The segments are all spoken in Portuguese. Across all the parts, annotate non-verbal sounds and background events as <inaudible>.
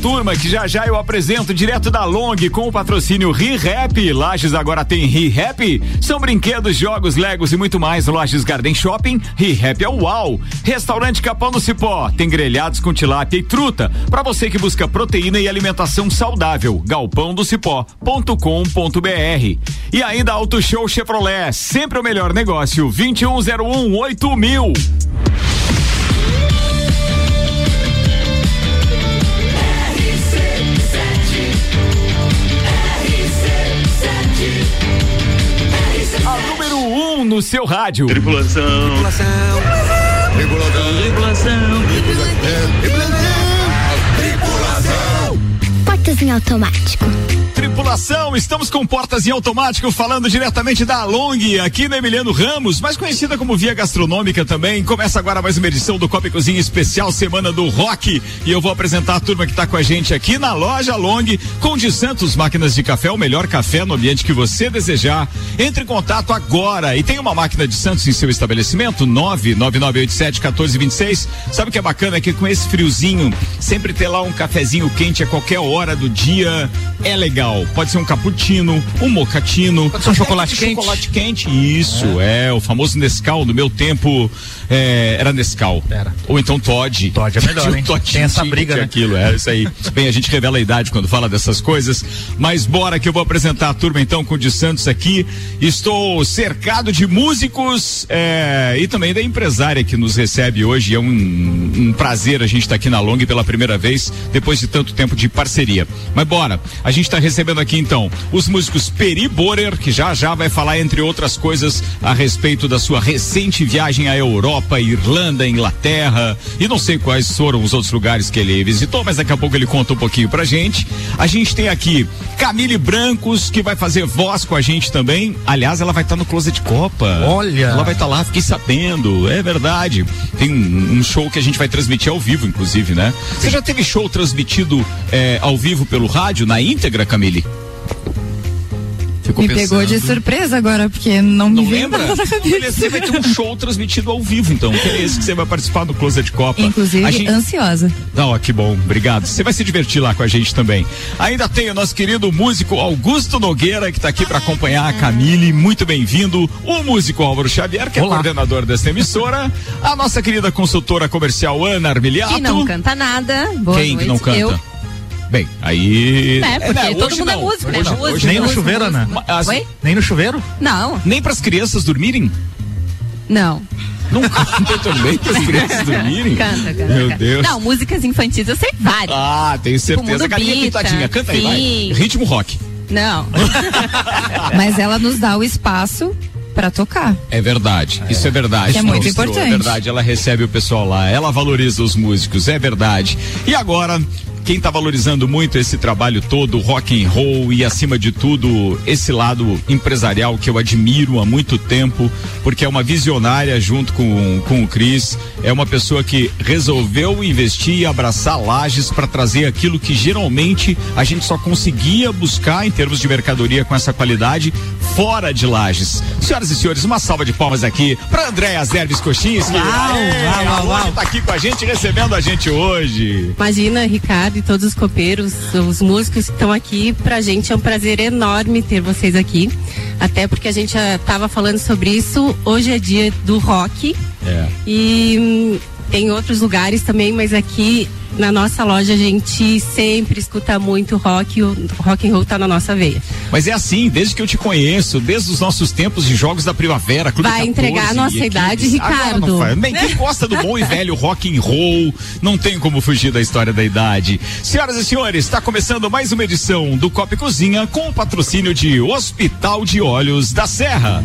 turma que já já eu apresento direto da Long com o patrocínio ReHap. Lages agora tem ReHap. São brinquedos, jogos, legos e muito mais. Lages Garden Shopping, ReHap é uau. Restaurante Capão do Cipó, tem grelhados com tilápia e truta. Para você que busca proteína e alimentação saudável, galpãodocipó.com.br. E ainda Auto Show Chevrolet, sempre o melhor negócio, 2101 8000. No seu rádio. Tripulação. Tripulação. Tripulação. Tripulação. Tripulação. Portas em automático tripulação, estamos com portas em automático falando diretamente da Long, aqui na Emiliano Ramos, mais conhecida como Via Gastronômica também. Começa agora mais uma edição do Copa Cozinha Especial Semana do Rock e eu vou apresentar a turma que está com a gente aqui na loja Long com de Santos Máquinas de Café, o melhor café no ambiente que você desejar. Entre em contato agora e tem uma máquina de Santos em seu estabelecimento? 99987 1426. Sabe o que é bacana? É que com esse friozinho, sempre ter lá um cafezinho quente a qualquer hora do dia é legal. Pode ser um cappuccino, um mocatino. Pode ser um chocolate quente. Chocolate quente, isso, é. é. o famoso Nescau do meu tempo é, era Nescau. Era. Ou então Todd. Todd é melhor, <laughs> hein? Tem essa briga, né? Aquilo, é isso aí. Bem, a gente revela a idade quando fala dessas coisas, mas bora que eu vou apresentar a turma então com o de Santos aqui. Estou cercado de músicos é, e também da empresária que nos recebe hoje. É um, um prazer a gente estar tá aqui na Long pela primeira vez, depois de tanto tempo de parceria. Mas bora, a gente está recebendo aqui então os músicos Peri Borer, que já já vai falar, entre outras coisas, a respeito da sua recente viagem à Europa, Irlanda, Inglaterra e não sei quais foram os outros lugares que ele visitou, mas daqui a pouco ele conta um pouquinho pra gente. A gente tem aqui Camille Brancos, que vai fazer voz com a gente também. Aliás, ela vai estar tá no Closet Copa. Olha! Ela vai estar tá lá, fiquei sabendo. É verdade. Tem um, um, show que a gente vai transmitir ao vivo, inclusive, né? Você já teve show transmitido é, ao vivo pelo rádio, na íntegra, Camille? Ficou me pensando. pegou de surpresa agora, porque não, não me lembra? nada na cabeça. Você vai ter um show transmitido ao vivo, então, que é esse que você vai participar do Closet Copa. Inclusive, gente... ansiosa. Ó, oh, que bom, obrigado. Você vai se divertir lá com a gente também. Ainda tem o nosso querido músico Augusto Nogueira, que está aqui para acompanhar a Camille. Muito bem-vindo. O músico Álvaro Xavier, que é Olá. coordenador dessa emissora. A nossa querida consultora comercial Ana Armiliato. Que não canta nada. Boa Quem noite. não canta? Eu. Bem, aí. É, porque é, todo mundo é não. é músico, né? Hoje, músico, hoje nem no chuveiro, né? As... Oi? Nem no chuveiro? Não. Nem para as crianças dormirem? Não. Não canta também para as crianças dormirem? Canta, canta. Meu canta. Deus. Não, músicas infantis eu sei várias. Ah, tenho tipo, certeza. Tipo, Galinha pintadinha. Canta sim. aí, vai. Ritmo rock. Não. <laughs> Mas ela nos dá o espaço para tocar. É verdade, é. isso é verdade. Que é muito importante. É verdade, ela recebe o pessoal lá, ela valoriza os músicos, é verdade. E agora, quem está valorizando muito esse trabalho todo, rock and roll e acima de tudo esse lado empresarial que eu admiro há muito tempo, porque é uma visionária junto com, com o Cris, é uma pessoa que resolveu investir e abraçar lajes para trazer aquilo que geralmente a gente só conseguia buscar em termos de mercadoria com essa qualidade fora de lajes. Senhoras e senhores, uma salva de palmas aqui para Andréa Zerves Coxins, que uau, tá aqui com a gente recebendo a gente hoje. Imagina, Ricardo e todos os copeiros, os músicos que estão aqui. Pra gente é um prazer enorme ter vocês aqui. Até porque a gente já estava falando sobre isso. Hoje é dia do rock. É. E tem outros lugares também, mas aqui na nossa loja a gente sempre escuta muito rock e o rock and roll tá na nossa veia. Mas é assim, desde que eu te conheço, desde os nossos tempos de jogos da primavera, Clube Vai 14, entregar a nossa idade, Ricardo. Agora Bem, quem <laughs> gosta do bom e velho rock and roll, não tem como fugir da história da idade. Senhoras e senhores, está começando mais uma edição do Copa Cozinha com o patrocínio de Hospital de Olhos da Serra.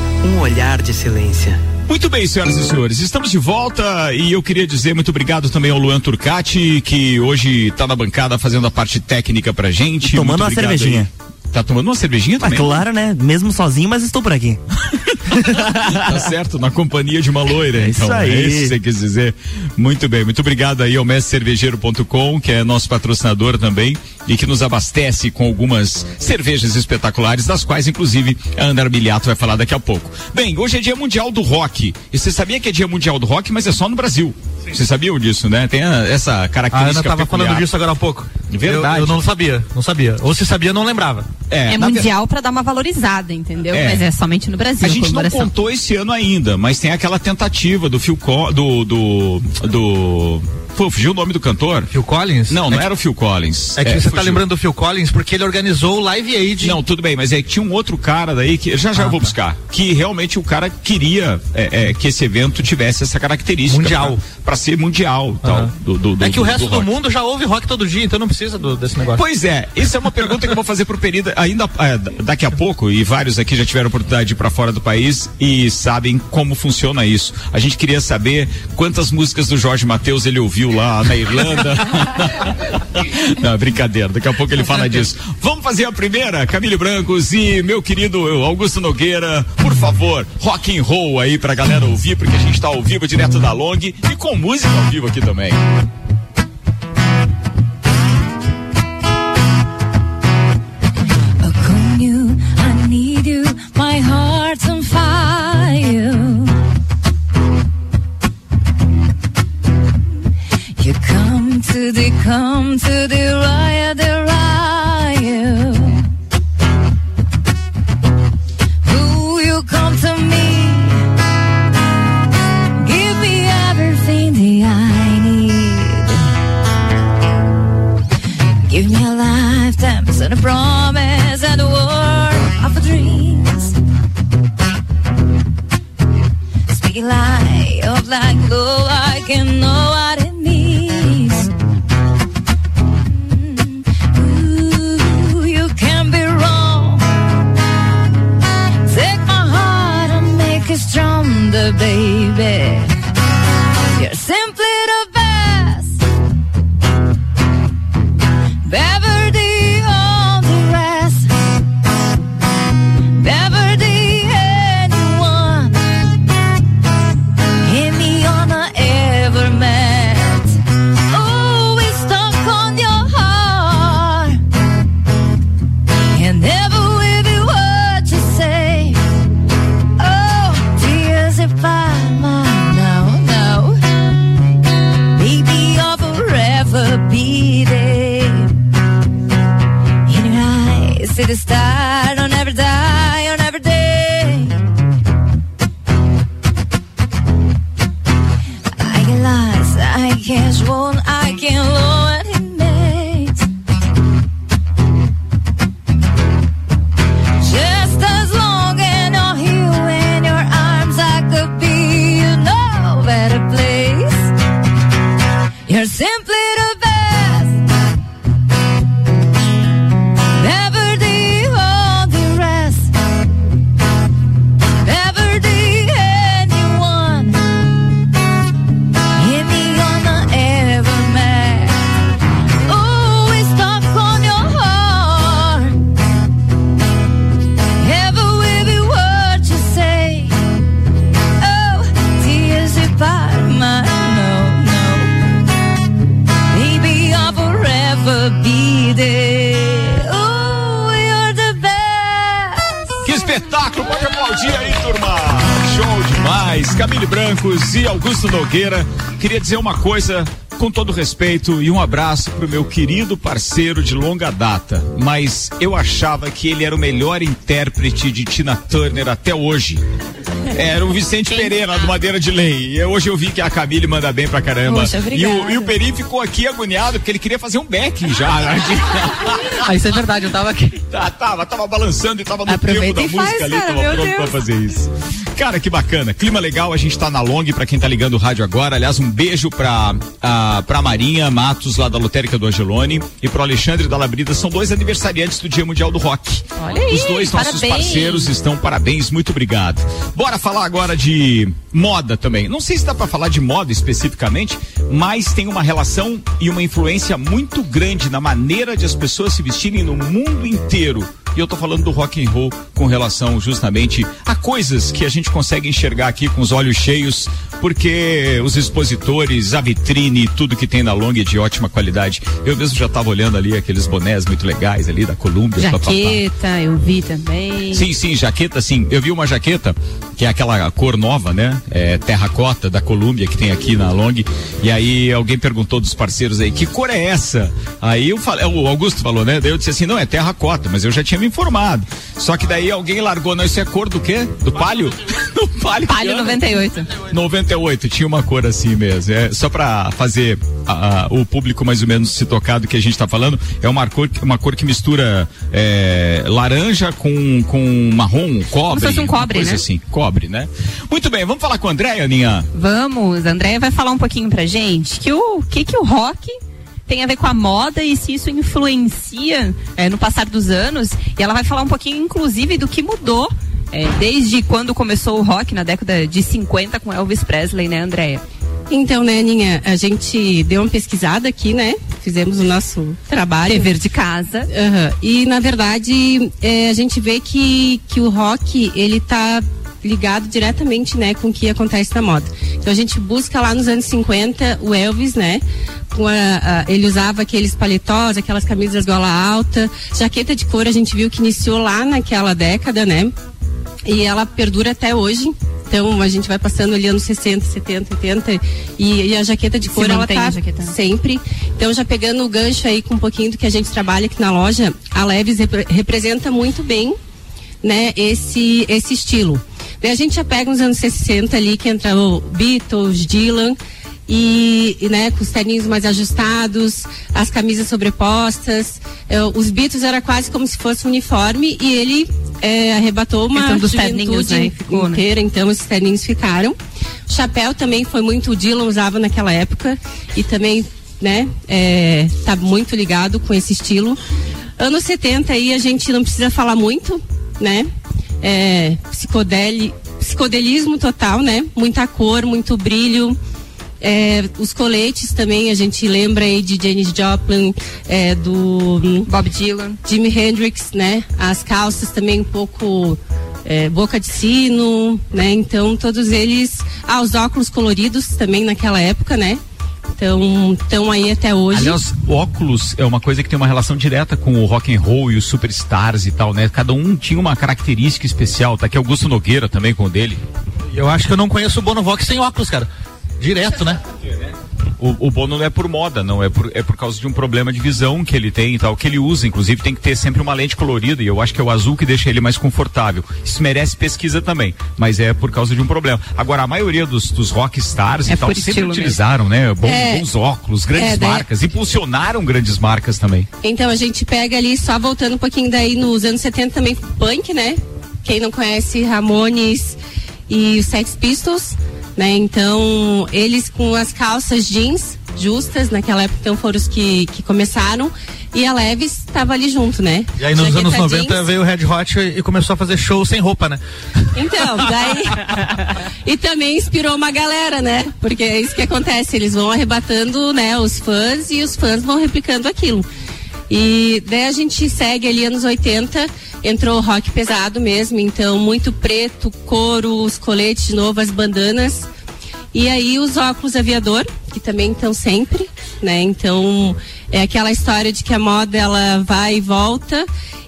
um olhar de excelência. Muito bem, senhoras e senhores, estamos de volta e eu queria dizer muito obrigado também ao Luan Turcati, que hoje está na bancada fazendo a parte técnica pra gente. E tomando uma cervejinha. Aí. Tá tomando uma cervejinha também? Ah, claro, né? Mesmo sozinho, mas estou por aqui. <laughs> tá certo, na companhia de uma loira. É então, isso aí. É isso que você quis dizer. Muito bem, muito obrigado aí ao mestrecervejeiro.com, que é nosso patrocinador também e que nos abastece com algumas cervejas espetaculares, das quais, inclusive, a Ana Armiliato vai falar daqui a pouco. Bem, hoje é dia mundial do rock. E você sabia que é dia mundial do rock, mas é só no Brasil. Vocês sabiam disso, né? Tem a, essa característica. A Ana estava peculiar. falando disso agora há pouco. Verdade. Eu, eu, não sabia, não sabia. Ou se sabia, não lembrava. É, é mundial para dar uma valorizada, entendeu? É. Mas é somente no Brasil. A gente não contou esse ano ainda, mas tem aquela tentativa do Phil Co do do do fugiu o nome do cantor? Phil Collins? Não, não é era o Phil Collins. É que é, você tá fugiu. tá lembrando do Phil Collins porque ele organizou o Live Aid. Não, tudo bem, mas é que tinha um outro cara daí que já já ah, eu vou tá. buscar. Que realmente o cara queria é, é, que esse evento tivesse essa característica. Mundial. Pra, ser mundial tal. Do, do, do, é que o resto do, mundo já ouve rock todo dia, então não precisa desse negócio. Pois é, isso é uma pergunta que eu vou fazer pro Perida ainda é, daqui a pouco, e vários aqui já tiveram oportunidade de ir pra fora do país e sabem como funciona isso. A gente queria saber quantas músicas do Jorge Matheus ele ouviu lá na Irlanda <laughs> Não, brincadeira, daqui a pouco ele fala disso. Vamos fazer a primeira, Camille Brancos e meu querido Augusto Nogueira, por favor, rock and roll aí pra galera ouvir, porque a gente tá ao vivo direto da Long e com música ao vivo aqui também. Come to the there. In your eyes, see the star, Nogueira. Queria dizer uma coisa com todo respeito e um abraço pro meu querido parceiro de longa data, mas eu achava que ele era o melhor intérprete de Tina Turner até hoje. Era o Vicente Pereira do Madeira de Lei. E hoje eu vi que a Camille manda bem pra caramba. Poxa, e, o, e o Peri ficou aqui agoniado porque ele queria fazer um backing já. né? <laughs> Ah, isso é verdade, eu tava aqui. Tá, tava, tava balançando e tava no Aproveita tempo da e faz, música ali, cara, tava pronto Deus. pra fazer isso. Cara, que bacana. Clima legal, a gente tá na Long para quem tá ligando o rádio agora. Aliás, um beijo pra, a, pra Marinha Matos, lá da Lotérica do Angelone, e pro Alexandre da Labrida. São dois aniversariantes do Dia Mundial do Rock. Olha aí, Os dois nossos parabéns. parceiros estão parabéns, muito obrigado. Bora falar agora de moda também. Não sei se dá para falar de moda especificamente, mas tem uma relação e uma influência muito grande na maneira de as pessoas se vestirem no mundo inteiro. E eu tô falando do rock and roll com relação justamente a coisas que a gente consegue enxergar aqui com os olhos cheios, porque os expositores, a vitrine, tudo que tem na Long é de ótima qualidade. Eu mesmo já tava olhando ali aqueles bonés muito legais ali da Columbia. Jaqueta, eu vi também. Sim, sim, jaqueta, sim. Eu vi uma jaqueta, que é aquela cor nova, né? É, terracota da Colômbia que tem aqui na Long. E aí alguém perguntou dos parceiros aí, que cor é essa? Aí eu falei, o Augusto falou, né? Daí eu disse assim, não, é terracota, mas eu já tinha informado. Só que daí alguém largou, não, isso é cor do quê? Do palio? <laughs> do palio. Palio ano? 98. 98, tinha uma cor assim mesmo. É, só pra fazer a- a- o público mais ou menos se tocar do que a gente tá falando, é uma cor, uma cor que mistura é, laranja com, com marrom, cobre. se fosse um cobre, né? assim, cobre, né? Muito bem, vamos falar com a Andréia, Aninha. Vamos, a Andréia vai falar um pouquinho pra gente que o que, que o rock tem a ver com a moda e se isso influencia é, no passar dos anos. E ela vai falar um pouquinho, inclusive, do que mudou é, desde quando começou o rock, na década de 50, com Elvis Presley, né, Andréia? Então, né, Aninha, a gente deu uma pesquisada aqui, né? Fizemos o nosso trabalho. Dever de casa. Aham. E, na verdade, é, a gente vê que, que o rock, ele tá ligado diretamente, né, com o que acontece na moda. Então, a gente busca lá nos anos 50 o Elvis, né? Com a, a- ele usava aqueles paletós, aquelas camisas gola alta, jaqueta de couro, a gente viu que iniciou lá naquela década, né? E ela perdura até hoje. Então a gente vai passando ali anos 60, 70, 80 e, e a jaqueta de couro ela tá jaqueta. sempre. Então já pegando o gancho aí com um pouquinho do que a gente trabalha aqui na loja, a Leves repre- representa muito bem, né, esse esse estilo. Daí a gente já pega nos anos 60 ali que entra o Beatles, Dylan e, e, né, com os terninhos mais ajustados, as camisas sobrepostas. É, os Beatles era quase como se fosse um uniforme e ele é, arrebatou uma Questão dos juventude né, ficou, né? inteira, então esses terninhos ficaram. Chapéu também foi muito o Dylan usava naquela época e também, né, é, tá muito ligado com esse estilo. Anos 70 aí a gente não precisa falar muito, né? É, psicodeli, psicodelismo total, né? Muita cor, muito brilho. É, os coletes também, a gente lembra aí de Janis Joplin, é, do Bob Dylan. Jimi Hendrix, né? As calças também um pouco é, boca de sino, né? Então todos eles, ah, os óculos coloridos também naquela época, né? Então estão aí até hoje. Aliás, óculos é uma coisa que tem uma relação direta com o rock and roll e os superstars e tal, né? Cada um tinha uma característica especial. Tá aqui Augusto Nogueira também com o dele. E eu acho que eu não conheço o Bono Vox sem óculos, cara. Direto, né? O, o Bono não é por moda, não. É por, é por causa de um problema de visão que ele tem e tal, que ele usa. Inclusive, tem que ter sempre uma lente colorida. E eu acho que é o azul que deixa ele mais confortável. Isso merece pesquisa também. Mas é por causa de um problema. Agora, a maioria dos, dos rock stars É e tal sempre utilizaram, né? Bons, É. bons óculos, grandes É, daí- marcas. Impulsionaram grandes marcas também. Então a gente pega ali, só voltando um pouquinho daí nos anos 70 também, punk, né? Quem não conhece Ramones e os Sex Pistols, né? Então, eles com as calças jeans justas, naquela época então foram os que, que começaram, e a Levis estava ali junto, né? E aí nos Jaqueta anos 90 jeans. veio o Red Hot e começou a fazer show sem roupa, né? Então, daí. <laughs> e também inspirou uma galera, né? Porque é isso que acontece, eles vão arrebatando, né, os fãs e os fãs vão replicando aquilo. E daí a gente segue ali anos 80, entrou rock pesado mesmo, então muito preto, couro, os coletes de novo, as bandanas. E aí os óculos aviador, que também estão sempre, né? Então é aquela história de que a moda ela vai e volta.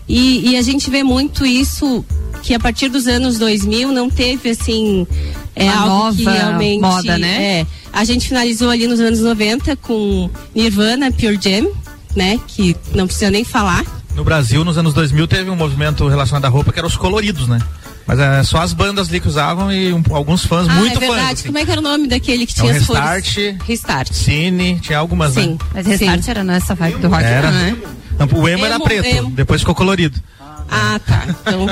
E, e a gente vê muito isso que a partir dos anos 2000 não teve assim é Uma algo que nova realmente moda, né? é a gente finalizou ali nos anos 90 com Nirvana, Pure Jam, né? Que não precisa nem falar. No Brasil, nos anos 2000, teve um movimento relacionado à roupa que era os coloridos, né? Mas é só as bandas ali que usavam e um- alguns fãs, ah, muito é verdade. fãs. assim. Como é que era o nome daquele que É o tinha as Restart. cores? Restart. Cine, tinha algumas, Sim. né? Mas Restart era nessa vibe do rock, Era. não, né? Não, o emo, era preto, emo. depois ficou colorido. Ah, tá. Então,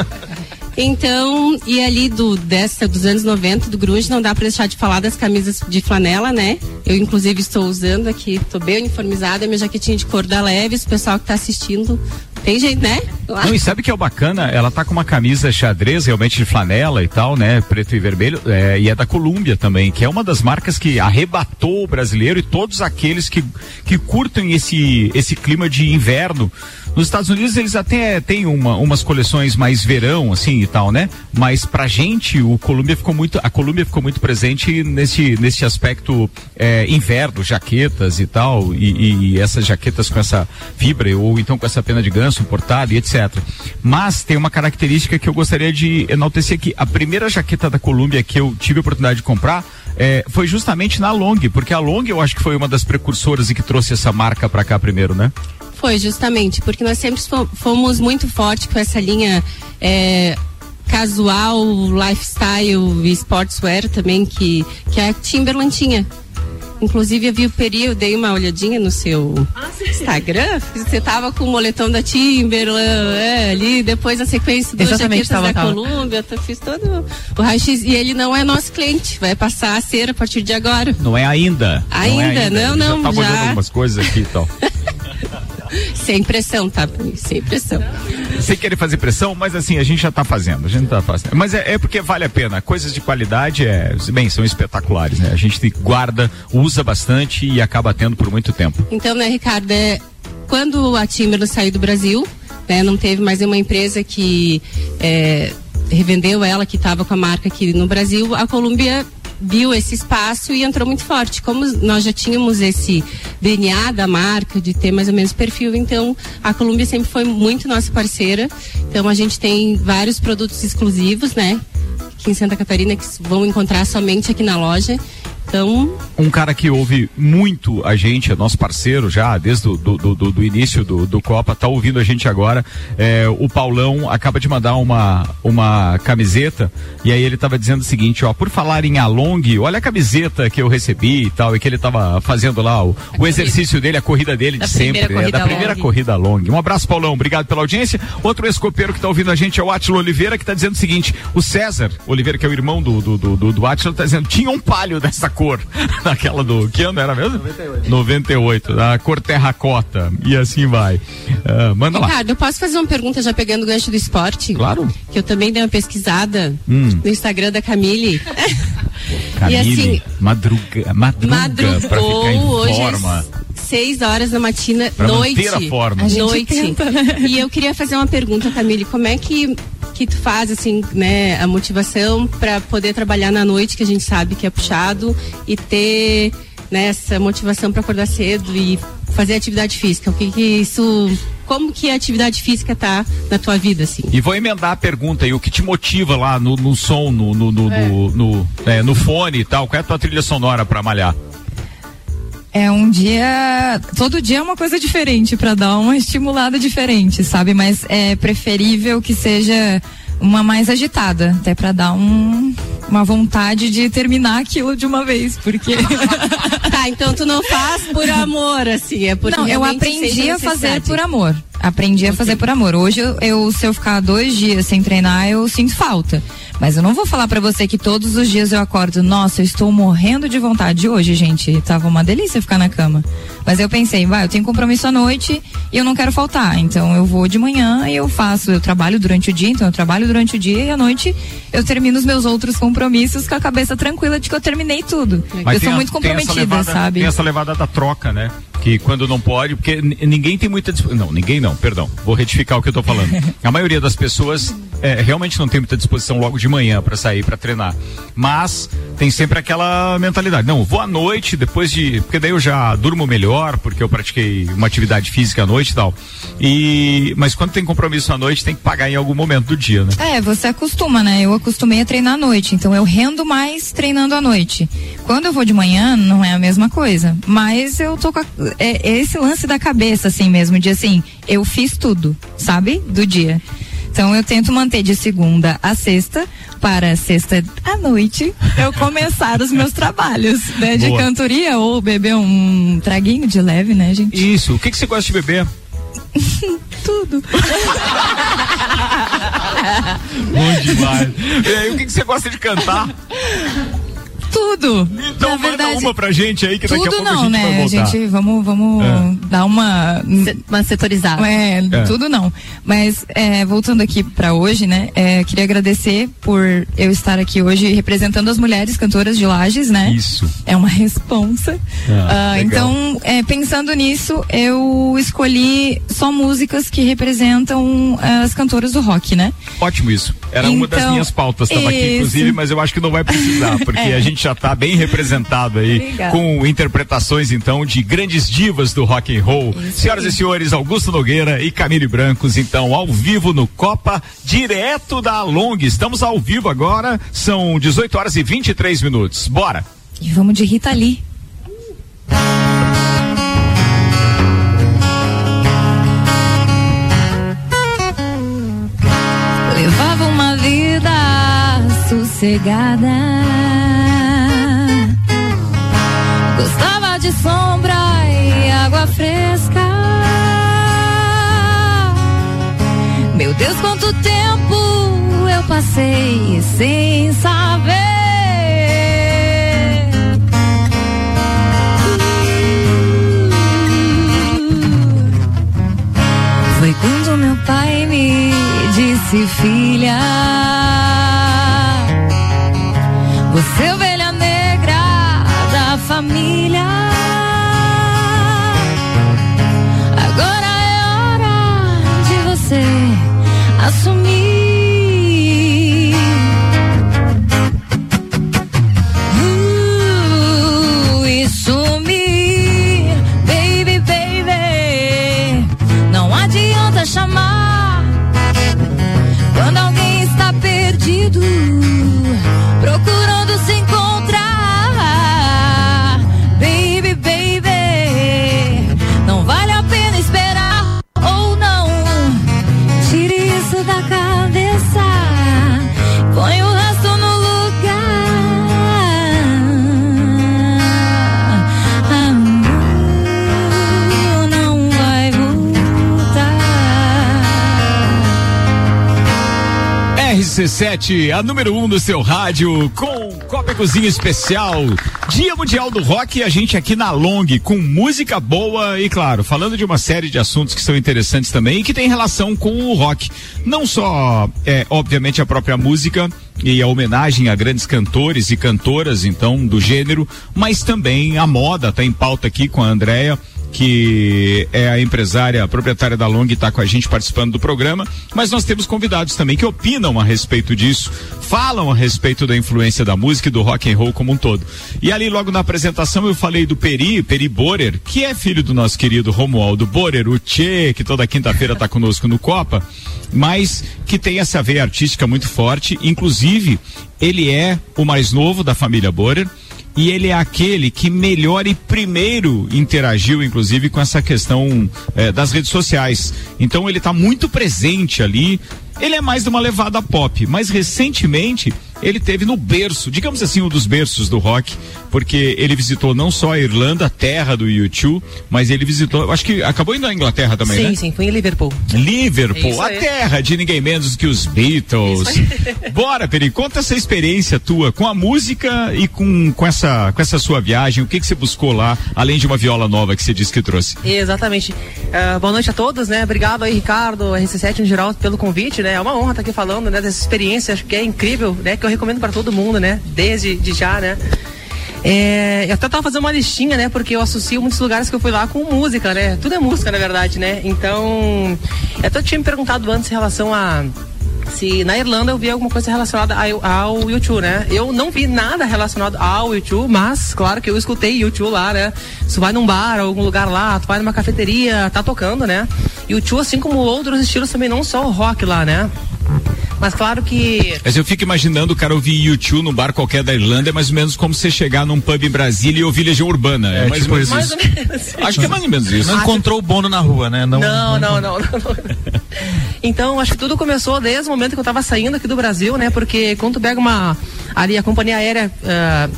Então, e ali do dessa dos anos 90 do grunge, não dá para deixar de falar das camisas de flanela, né? Eu inclusive estou usando aqui, tô bem uniformizada, minha jaquetinha de cor da Leves, o pessoal que tá assistindo tem jeito, né? Não, e sabe que é o bacana? Ela tá com uma camisa xadrez, realmente de flanela e tal, né? Preto e vermelho, é, e é da Colômbia também, que é uma das marcas que arrebatou o brasileiro e todos aqueles que, que curtem esse, esse clima de inverno. Nos Estados Unidos eles até têm uma, umas coleções mais verão, assim e tal, né? Mas pra gente, o Colômbia ficou muito, a Colômbia ficou muito presente nesse, nesse aspecto é, inverno, jaquetas e tal, e, e, essas jaquetas com essa fibra, ou então com essa pena de ganso importada e etc. Mas tem uma característica que eu gostaria de enaltecer aqui. A primeira jaqueta da Colômbia que eu tive a oportunidade de comprar é, foi justamente na Long, porque a Long eu acho que foi uma das precursoras e que trouxe essa marca para cá primeiro, né? Foi, justamente, porque nós sempre fomos muito fortes com essa linha é, casual, lifestyle e sportswear também, que, que a Timberland tinha. Inclusive, eu vi o período, dei uma olhadinha no seu ah, Instagram. Você tava com o moletom da Timberland, é, ali, depois a sequência dos jaquetas da Colômbia, eu fiz todo o raio-x. E ele não é nosso cliente, vai passar a ser a partir de agora. Não é ainda. Ainda, não, é ainda. não, não. Já tá já... algumas coisas aqui e tal. <laughs> Sem pressão, tá? Sem pressão. Sem querer fazer pressão, mas assim, a gente já tá fazendo. A gente tá fazendo. Mas é, é porque vale a pena. Coisas de qualidade, é, bem, são espetaculares, né? A gente guarda, usa bastante e acaba tendo por muito tempo. Então, né, Ricardo, é, quando a Timberland saiu do Brasil, né, não teve mais nenhuma empresa que é, revendeu ela, que estava com a marca aqui no Brasil, a Columbia viu esse espaço e entrou muito forte. Como nós já tínhamos esse DNA da marca, de ter mais ou menos perfil, então a Columbia sempre foi muito nossa parceira. Então a gente tem vários produtos exclusivos, né? Aqui em Santa Catarina que vão encontrar somente aqui na loja. Então. Um cara que ouve muito a gente, é nosso parceiro já, desde o do, do, do, do início do, do Copa, tá ouvindo a gente agora. É, o Paulão acaba de mandar uma, uma camiseta e aí ele tava dizendo o seguinte, ó, por falar em Along, olha a camiseta que eu recebi e tal, e que ele tava fazendo lá o, o exercício dele, a corrida dele da de sempre, é, da primeira long. corrida long. Um abraço, Paulão, obrigado pela audiência. Outro escopeiro que tá ouvindo a gente é o Átilo Oliveira, que tá dizendo o seguinte, o César Oliveira, que é o irmão do, do, do, do, do tá dizendo, tinha um palho dessa cor, <laughs> naquela do. Que ano era mesmo? 98. 98, da cor terracota. E assim vai. Uh, manda Ricardo, lá. Ricardo, eu posso fazer uma pergunta já pegando o gancho do esporte? Claro. Que eu também dei uma pesquisada hum. no Instagram da Camille. <laughs> Camille, e assim. Madruga, madruga madrugou pra ficar em hoje forma. Seis horas da matina, pra noite. a forma. A noite. Tenta, né? E eu queria fazer uma pergunta, Camille, como é que que tu faz assim, né, a motivação para poder trabalhar na noite, que a gente sabe que é puxado e ter né, essa motivação para acordar cedo e fazer atividade física? O que, que isso como que a atividade física tá na tua vida, assim. E vou emendar a pergunta aí, o que te motiva lá no, no som, no, no, no, é. no, no, é, no, fone e tal? Qual é a tua trilha sonora para malhar? É um dia, todo dia é uma coisa diferente para dar uma estimulada diferente, sabe? Mas é preferível que seja uma mais agitada, até para dar um, uma vontade de terminar aquilo de uma vez, porque <laughs> Tá, então tu não faz por amor assim, é por Não, eu aprendi a fazer por amor. Aprendi a fazer por amor. Hoje eu, eu se eu ficar dois dias sem treinar, eu sinto falta. Mas eu não vou falar para você que todos os dias eu acordo, nossa, eu estou morrendo de vontade. Hoje, gente, tava uma delícia ficar na cama. Mas eu pensei, vai, eu tenho compromisso à noite e eu não quero faltar. Então eu vou de manhã e eu faço, eu trabalho durante o dia, então eu trabalho durante o dia e à noite eu termino os meus outros compromissos com a cabeça tranquila de que eu terminei tudo. Mas eu sou a, muito comprometida, levada, sabe? Tem essa levada da troca, né? Que quando não pode, porque ninguém tem muita não, ninguém não, perdão, vou retificar o que eu tô falando. <laughs> A maioria das pessoas é, realmente não tem muita disposição logo de manhã para sair para treinar, mas tem sempre aquela mentalidade, não, vou à noite depois de, porque daí eu já durmo melhor, porque eu pratiquei uma atividade física à noite e tal. E mas quando tem compromisso à noite tem que pagar em algum momento do dia, né? É, você acostuma, né? Eu acostumei a treinar à noite, então eu rendo mais treinando à noite. Quando eu vou de manhã não é a mesma coisa, mas eu tô com a, é, é esse lance da cabeça, assim mesmo, de assim, eu fiz tudo, sabe? Do dia. Então eu tento manter de segunda a sexta para sexta à noite eu começar os meus trabalhos, né? De Boa. cantoria ou beber um traguinho de leve, né, gente? Isso. O que, que você gosta de beber? <laughs> Tudo. <laughs> Bom demais. E aí, o que, que você gosta de cantar? Tudo. Então Na manda verdade, uma pra gente aí que daqui a pouco a não, gente vai né? A voltar. gente, vamos, vamos É. dar uma Uma setorizada. É, É. tudo não. Mas é, voltando aqui pra hoje, né? é, queria agradecer por eu estar aqui hoje representando as mulheres cantoras de Lages, né? Isso. É uma responsa. Ah, Ah, então, é, pensando nisso, eu escolhi só músicas que representam ah, as cantoras do rock, né? Ótimo isso. Era uma das Então, minhas pautas, estava aqui inclusive, mas eu acho que não vai precisar, <laughs> porque É. a gente já está bem representado aí Obrigada. com interpretações então de grandes divas do rock and roll. Senhoras e senhores, Augusto Nogueira e Camille Brancos, então ao vivo no Copa, direto da Long. Estamos ao vivo agora, são 18 horas e 23 minutos. Bora. E vamos de Rita Lee. Levava uma vida sossegada. Gostava de sombra e água fresca. Meu Deus, quanto tempo eu passei sem saber. Foi quando meu pai me disse, filha, assumir. Uh, RC7, a número 1 um do seu rádio, com Copa e Cozinha Especial. Dia Mundial do Rock, a gente aqui na Long, com música boa e, claro, falando de uma série de assuntos que são interessantes também e que tem relação com o rock. Não só, é, obviamente, a própria música e a homenagem a grandes cantores e cantoras, então, do gênero, mas também a moda, tá em pauta aqui com a Andrea que é a empresária, a proprietária da Long, está com a gente participando do programa, mas nós temos convidados também que opinam a respeito disso, falam a respeito da influência da música e do rock and roll como um todo. E ali logo na apresentação eu falei do Peri, Peri Borer, que é filho do nosso querido Romualdo Borer, o Tchê, que toda quinta-feira está conosco no Copa, mas que tem essa veia artística muito forte, inclusive ele é o mais novo da família Borer, e ele é aquele que melhor e primeiro interagiu, inclusive, com essa questão eh, das redes sociais. Então ele está muito presente ali. Ele é mais de uma levada pop, mas recentemente ele teve no berço, digamos assim, um dos berços do rock, porque ele visitou não só a Irlanda, a terra do U2, mas ele visitou, acho que acabou indo à Inglaterra também, sim, né? sim, fui em Liverpool. Liverpool, Isso a terra de ninguém menos que os Beatles. <laughs> Bora, Peri, conta essa experiência tua com a música e com, com, essa, com essa sua viagem. O que, que você buscou lá, além de uma viola nova que você disse que trouxe? Exatamente. Ah, boa noite a todos, né? Obrigado aí, Ricardo, RC7 em geral, pelo convite, né? É uma honra estar aqui falando, né? Dessa experiência, acho que é incrível, né? Que eu recomendo para todo mundo, né? Desde de já, né? É, eu até tava fazendo uma listinha, né? Porque eu associo muitos lugares que eu fui lá com música, né? Tudo é música, na verdade, né? Então, eu até tinha me perguntado antes em relação a se na Irlanda eu vi alguma coisa relacionada ao, YouTube, né? Eu não vi nada relacionado ao YouTube, mas claro que eu escutei YouTube lá, né? Se vai num bar, algum lugar lá, tu vai numa cafeteria, tá tocando, né? YouTube, assim como outros estilos também, não só o rock lá, né? Mas claro que Mas eu fico imaginando o cara ouvir YouTube num bar qualquer da Irlanda, é mais ou menos como você chegar num pub em Brasília e ouvir Legião Urbana. É, É, mais tipo ou menos isso. isso. mais ou menos. Acho que é mais ou menos isso. Não encontrou o Bono na rua, né? Não, não, não, não, não. Então, acho que tudo começou desde o momento que eu tava saindo aqui do Brasil, né? Porque quando tu pega uma. Ali, a companhia aérea. ah,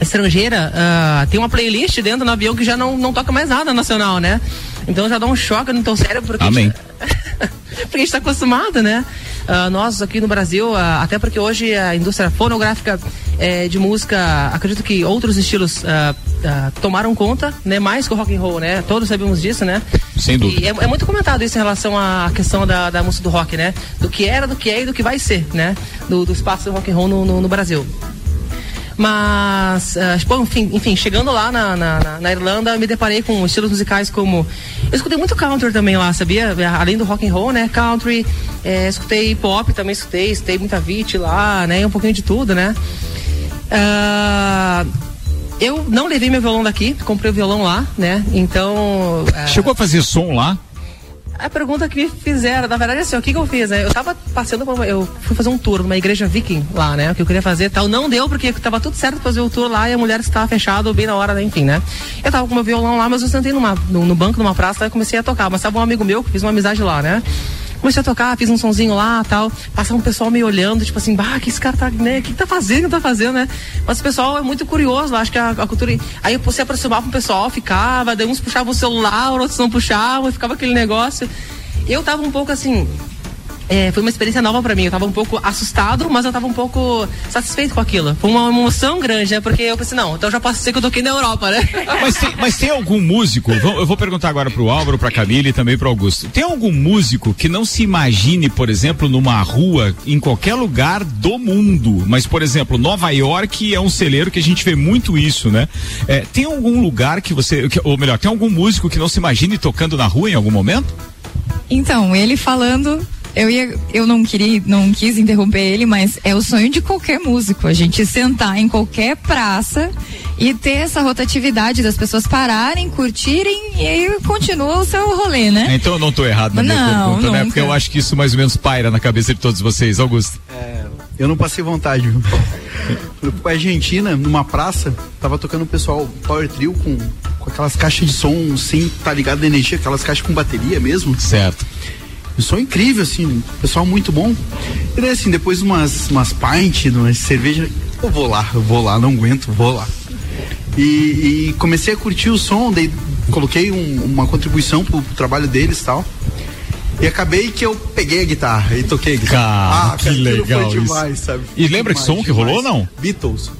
estrangeira ah, tem uma playlist dentro do avião que já não, não toca mais nada nacional, né? Então já dá um choque no teu cérebro porque Amém. <laughs> porque a gente está acostumado, né? Uh, nós aqui no Brasil, uh, até porque hoje a indústria fonográfica eh, de música, acredito que outros estilos uh, tomaram conta, né? Mais que o rock and roll, né? Todos sabemos disso, né? Sem dúvida. E é, é muito comentado isso em relação à questão da, da música do rock, né? Do que era, do que é e do que vai ser, né? Do, do espaço do rock and roll no, no, no Brasil. Mas, uh, enfim, enfim, chegando lá na, na, na, Irlanda, me deparei com estilos musicais como. Eu escutei muito country também lá, sabia? Além do rock and roll, né? Country, é, escutei pop também, escutei, escutei muita Vit lá, né? Um pouquinho de tudo, né? Uh, eu não levei meu violão daqui, comprei o violão lá, né? Então. Uh, Chegou a fazer som lá? A pergunta que me fizeram, na verdade, assim, o que, que eu fiz, né? Eu tava passeando, eu fui fazer um tour numa igreja viking lá, né? O que eu queria fazer tal. Não deu, porque tava tudo certo pra fazer o tour lá e a mulher estava fechada bem na hora, né? enfim, né? Eu tava com meu violão lá, mas eu sentei numa, no, no banco numa praça e comecei a tocar. Mas tava um amigo meu que fiz uma amizade lá, né? Comecei a tocar, fiz um sonzinho lá tal. Passava um pessoal me olhando, tipo assim, bah, que esse cara tá, né? O que, tá fazendo? tá fazendo, né? Mas o pessoal é muito curioso, acho que a, a cultura. Aí eu se aproximava com o pessoal, ficava, daí uns puxavam o celular, outros não puxavam, ficava aquele negócio. Eu tava um pouco assim, é, foi uma experiência nova para mim. Eu tava um pouco assustado, mas eu tava um pouco satisfeito com aquilo. Foi uma emoção grande, né? Porque eu pensei, não, então já posso ser que eu toquei na Europa, né? <laughs> Mas tem, mas tem algum músico, eu vou perguntar agora pro Álvaro, pra Camila e também pro Augusto. Tem algum músico que não se imagine, por exemplo, numa rua, em qualquer lugar do mundo, mas, por exemplo, Nova York é um celeiro que a gente vê muito isso, né? É, tem algum lugar que você, ou melhor, tem algum músico que não se imagine tocando na rua em algum momento? Então, ele falando eu ia, eu não queria, não quis interromper ele, mas é o sonho de qualquer músico, a gente sentar em qualquer praça e ter essa rotatividade das pessoas pararem, curtirem e aí continua o seu rolê, né? Então eu não estou errado na não, minha pergunta, nunca. né? Porque eu acho que isso mais ou menos paira na cabeça de todos vocês, Augusto. É, eu não passei vontade. Fui <laughs> pra Argentina, numa praça, tava tocando o pessoal Power Trio com, com aquelas caixas de som sem tá ligado de energia, aquelas caixas com bateria mesmo. Certo. Som incrível, assim, pessoal muito bom. E daí, assim, depois umas, umas pint, umas cerveja, eu vou lá, eu vou lá, não aguento, vou lá. E, e comecei a curtir o som, daí coloquei um, uma contribuição pro, pro trabalho deles e tal. E acabei que eu peguei a guitarra e toquei a guitarra. Ah, ah que legal foi demais, isso. sabe? E lembra demais, que som que rolou ou não? Beatles.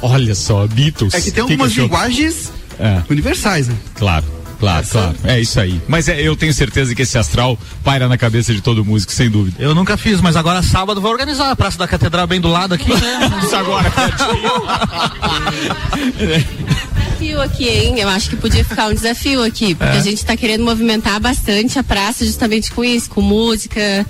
Olha só, Beatles. É que tem que algumas que linguagens é. universais, né? Claro. Claro, Essa... claro. É isso aí. Mas é, eu tenho certeza que esse astral paira na cabeça de todo músico, sem dúvida. Eu nunca fiz, mas agora sábado vou organizar a Praça da Catedral bem do lado aqui. Né? <laughs> isso agora, <laughs> desafio aqui, hein? Eu acho que podia ficar um desafio aqui, porque é. a gente está querendo movimentar bastante a praça justamente com isso, com música,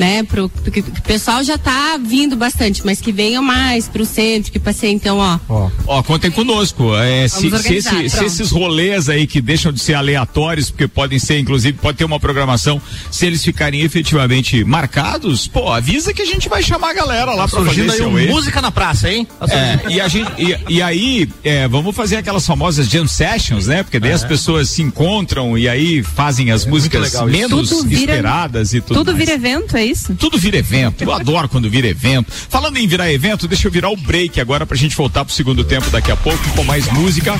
né? Pro, porque o pessoal já tá vindo bastante, mas que venham mais pro centro, que passei então, ó. Ó, ó contem conosco. É, se, se, esse, se, esses rolês aí que deixam de ser aleatórios, porque podem ser, inclusive, pode ter uma programação, se eles ficarem efetivamente marcados, pô, avisa que a gente vai chamar a galera lá tá pra fazer aí um música na praça, hein? Tá é, e a gente, e, e aí, é, vamos fazer aquelas famosas jam sessions, né? Porque daí é. as pessoas se encontram e aí fazem as é músicas menos vira, esperadas e tudo Tudo mais. vira evento, é isso? Tudo vira evento. Eu adoro quando vira evento. Falando em virar evento, deixa eu virar o break agora pra gente voltar pro segundo tempo daqui a pouco com mais música.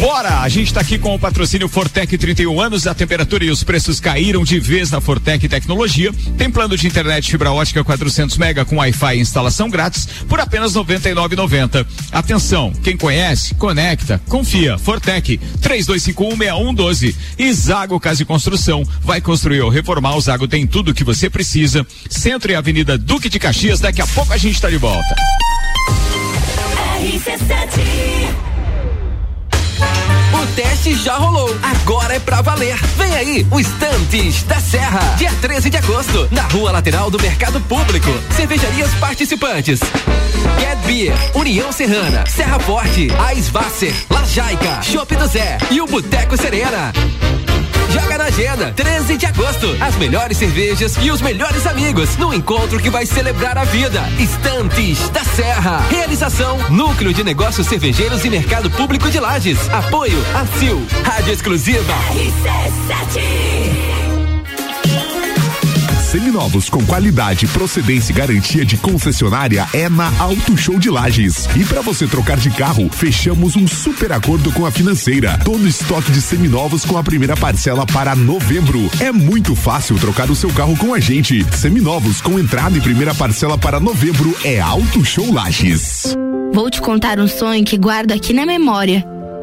Bora! A gente tá aqui com o patrocínio Fortec 31 anos, a temperatura e os preços caíram de vez na Fortec Tecnologia. Tem plano de internet fibra ótica 400 mega com Wi-Fi e instalação grátis por apenas 99,90. Atenção, quem conhece, conecta, confia. Fortec 32516112. E Zago Casa e Construção. Vai construir ou reformar, o Zago tem tudo que você precisa Centro e Avenida Duque de Caxias. Daqui a pouco a gente está de volta. O teste já rolou, agora é pra valer. Vem aí, o Estantes da Serra, dia 13 de agosto, na rua lateral do Mercado Público. Cervejarias participantes: Get Beer, União Serrana, Serra Forte, Aisvasser, Lajaica, Chopp do Zé e o Boteco Serena. Joga na agenda, 13 de agosto. As melhores cervejas e os melhores amigos no encontro que vai celebrar a vida. Estantes da Serra. Realização: Núcleo de Negócios Cervejeiros e Mercado Público de Lages. Apoio: ACIL. Rádio Exclusiva. RC7. Seminovos com qualidade, procedência e garantia de concessionária é na Auto Show de Lages. E para você trocar de carro, fechamos um super acordo com a financeira. Todo estoque de seminovos com a primeira parcela para novembro. É muito fácil trocar o seu carro com a gente. Seminovos com entrada e primeira parcela para novembro é Auto Show Lages. Vou te contar um sonho que guardo aqui na memória.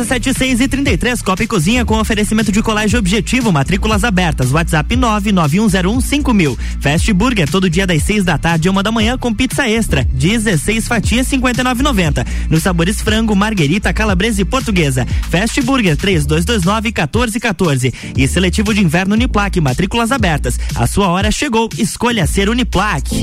RC76 e 33, Copa e Cozinha com oferecimento de colégio objetivo, matrículas abertas, WhatsApp 991015000. Fast Burger, todo dia das 6 da tarde e uma da manhã com pizza extra, 16 fatias 59,90. Nos sabores frango, marguerita, calabresa e portuguesa. Fast Burger 3229 1414. E seletivo de inverno Uniplaque, matrículas abertas. A sua hora chegou, escolha ser Uniplaque.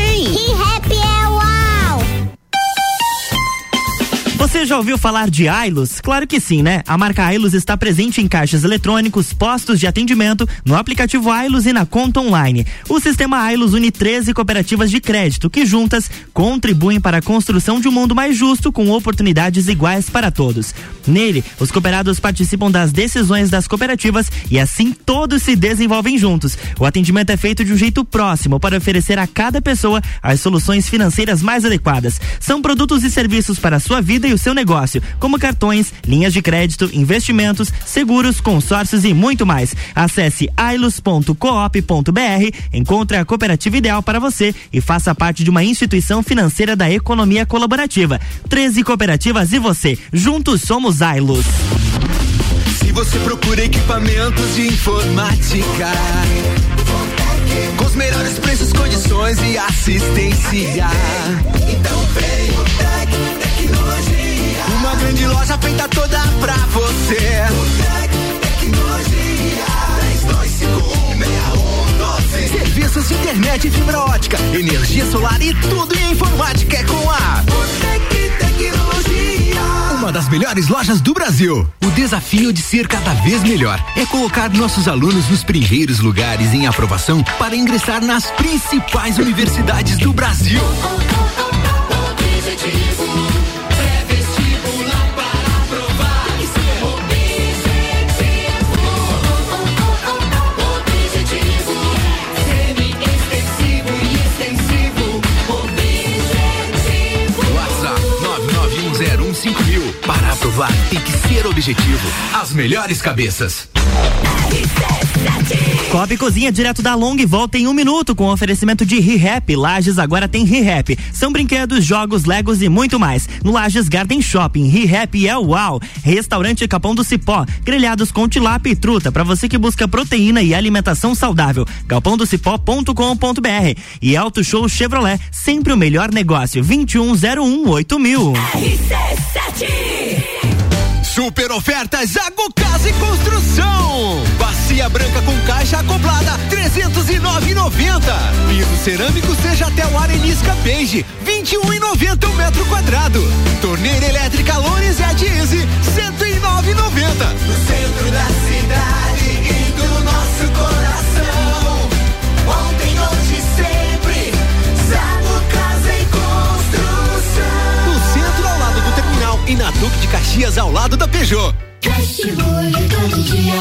Você já ouviu falar de Ailos? Claro que sim, né? A marca Ailos está presente em caixas eletrônicos, postos de atendimento, no aplicativo Ailos e na conta online. O sistema Ailos une 13 cooperativas de crédito que juntas contribuem para a construção de um mundo mais justo com oportunidades iguais para todos. Nele, os cooperados participam das decisões das cooperativas e assim todos se desenvolvem juntos. O atendimento é feito de um jeito próximo para oferecer a cada pessoa as soluções financeiras mais adequadas. São produtos e serviços para a sua vida e o seu negócio, como cartões, linhas de crédito, investimentos, seguros, consórcios e muito mais. Acesse ailos.coop.br, encontre a cooperativa ideal para você e faça parte de uma instituição financeira da economia colaborativa. 13 cooperativas e você. Juntos somos Ailos. Se você procura equipamentos de informática, com os melhores preços, condições e assistência, então vem loja feita toda pra você. O Tec Tecnologia. 32516112. Serviços de internet fibra ótica, energia solar e tudo em informática é com a Tec Tecnologia. Uma das melhores lojas do Brasil. O desafio de ser cada vez melhor é colocar nossos alunos nos primeiros lugares em aprovação para ingressar nas principais universidades do Brasil. WhatsApp Para aprovar tem que ser objetivo. As melhores cabeças. Copa e Cozinha direto da Long volta em um minuto com oferecimento de ReHap. Lages agora tem ReHap. São brinquedos, jogos, legos e muito mais. No Lages Garden Shopping, ReHap é uau. Restaurante Capão do Cipó, grelhados com tilápia e truta para você que busca proteína e alimentação saudável. galpãodocipó.com.br e Auto Show Chevrolet, sempre o melhor negócio. 2101 mil. Super ofertas Zago Casa e Construção. Bacia branca com caixa acoplada 309,90. Piso cerâmico seja até o arenisca beige 21,90 o metro quadrado. Torneira elétrica e a Dieze 109,90. No centro da cidade e na Duque de Caxias ao lado da Peugeot. Cast Burger todo dia.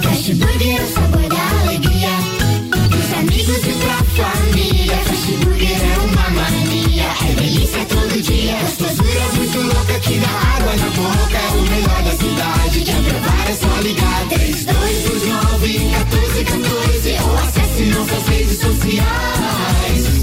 Cast Burger é o sabor da alegria. Dos amigos e pra família. Cast Burger é uma mania. É delícia todo dia. Gostosura é muito louca que dá água na boca. É o melhor da cidade. Quer provar é só ligar. 3, 2, 9, 3229 1414 ou acesse nossas redes sociais.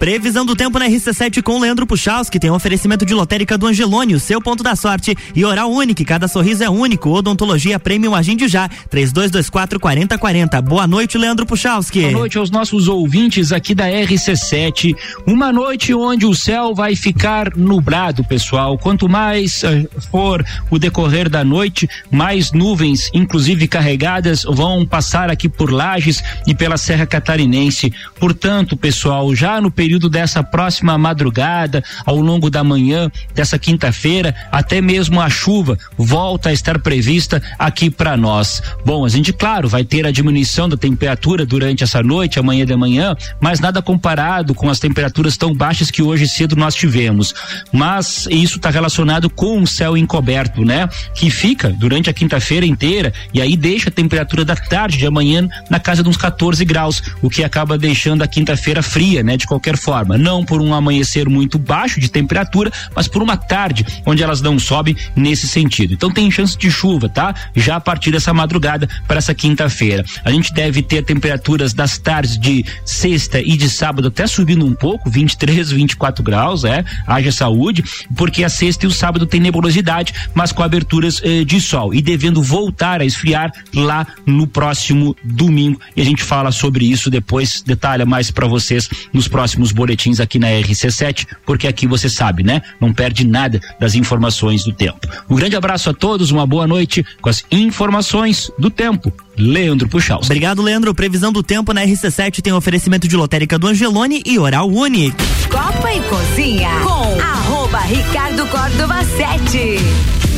Previsão do tempo na RC7 com Leandro Puchalski tem um oferecimento de lotérica do Angelone, o seu ponto da sorte. E oral único, cada sorriso é único. Odontologia Premium Agende já. 3224 4040. Boa noite, Leandro Puchalski. Boa noite aos nossos ouvintes aqui da RC7. Uma noite onde o céu vai ficar nublado, pessoal. Quanto mais uh, for o decorrer da noite, mais nuvens, inclusive carregadas, vão passar aqui por Lages e pela Serra Catarinense. Portanto, pessoal, já no período período dessa próxima madrugada, ao longo da manhã dessa quinta-feira, até mesmo a chuva volta a estar prevista aqui para nós. Bom, a gente, claro, vai ter a diminuição da temperatura durante essa noite, amanhã de manhã, mas nada comparado com as temperaturas tão baixas que hoje cedo nós tivemos. Mas isso está relacionado com o céu encoberto, né? Que fica durante a quinta-feira inteira e aí deixa a temperatura da tarde de amanhã na casa de uns 14 graus, o que acaba deixando a quinta-feira fria, né? De qualquer forma, não por um amanhecer muito baixo de temperatura, mas por uma tarde onde elas não sobem nesse sentido. Então tem chance de chuva, tá? Já a partir dessa madrugada para essa quinta-feira. A gente deve ter temperaturas das tardes de sexta e de sábado até subindo um pouco, 23, 24 graus, é, haja saúde, porque a sexta e o sábado tem nebulosidade, mas com aberturas eh, de sol e devendo voltar a esfriar lá no próximo domingo. E a gente fala sobre isso depois, detalha mais para vocês nos próximos boletins aqui na RC7, porque aqui você sabe, né? Não perde nada das informações do tempo. Um grande abraço a todos, uma boa noite com as informações do tempo. Leandro Puxal. Obrigado, Leandro. Previsão do tempo na RC7 tem oferecimento de lotérica do Angelone e Oral Unique. Copa e Cozinha com arroba Ricardo Córdova 7.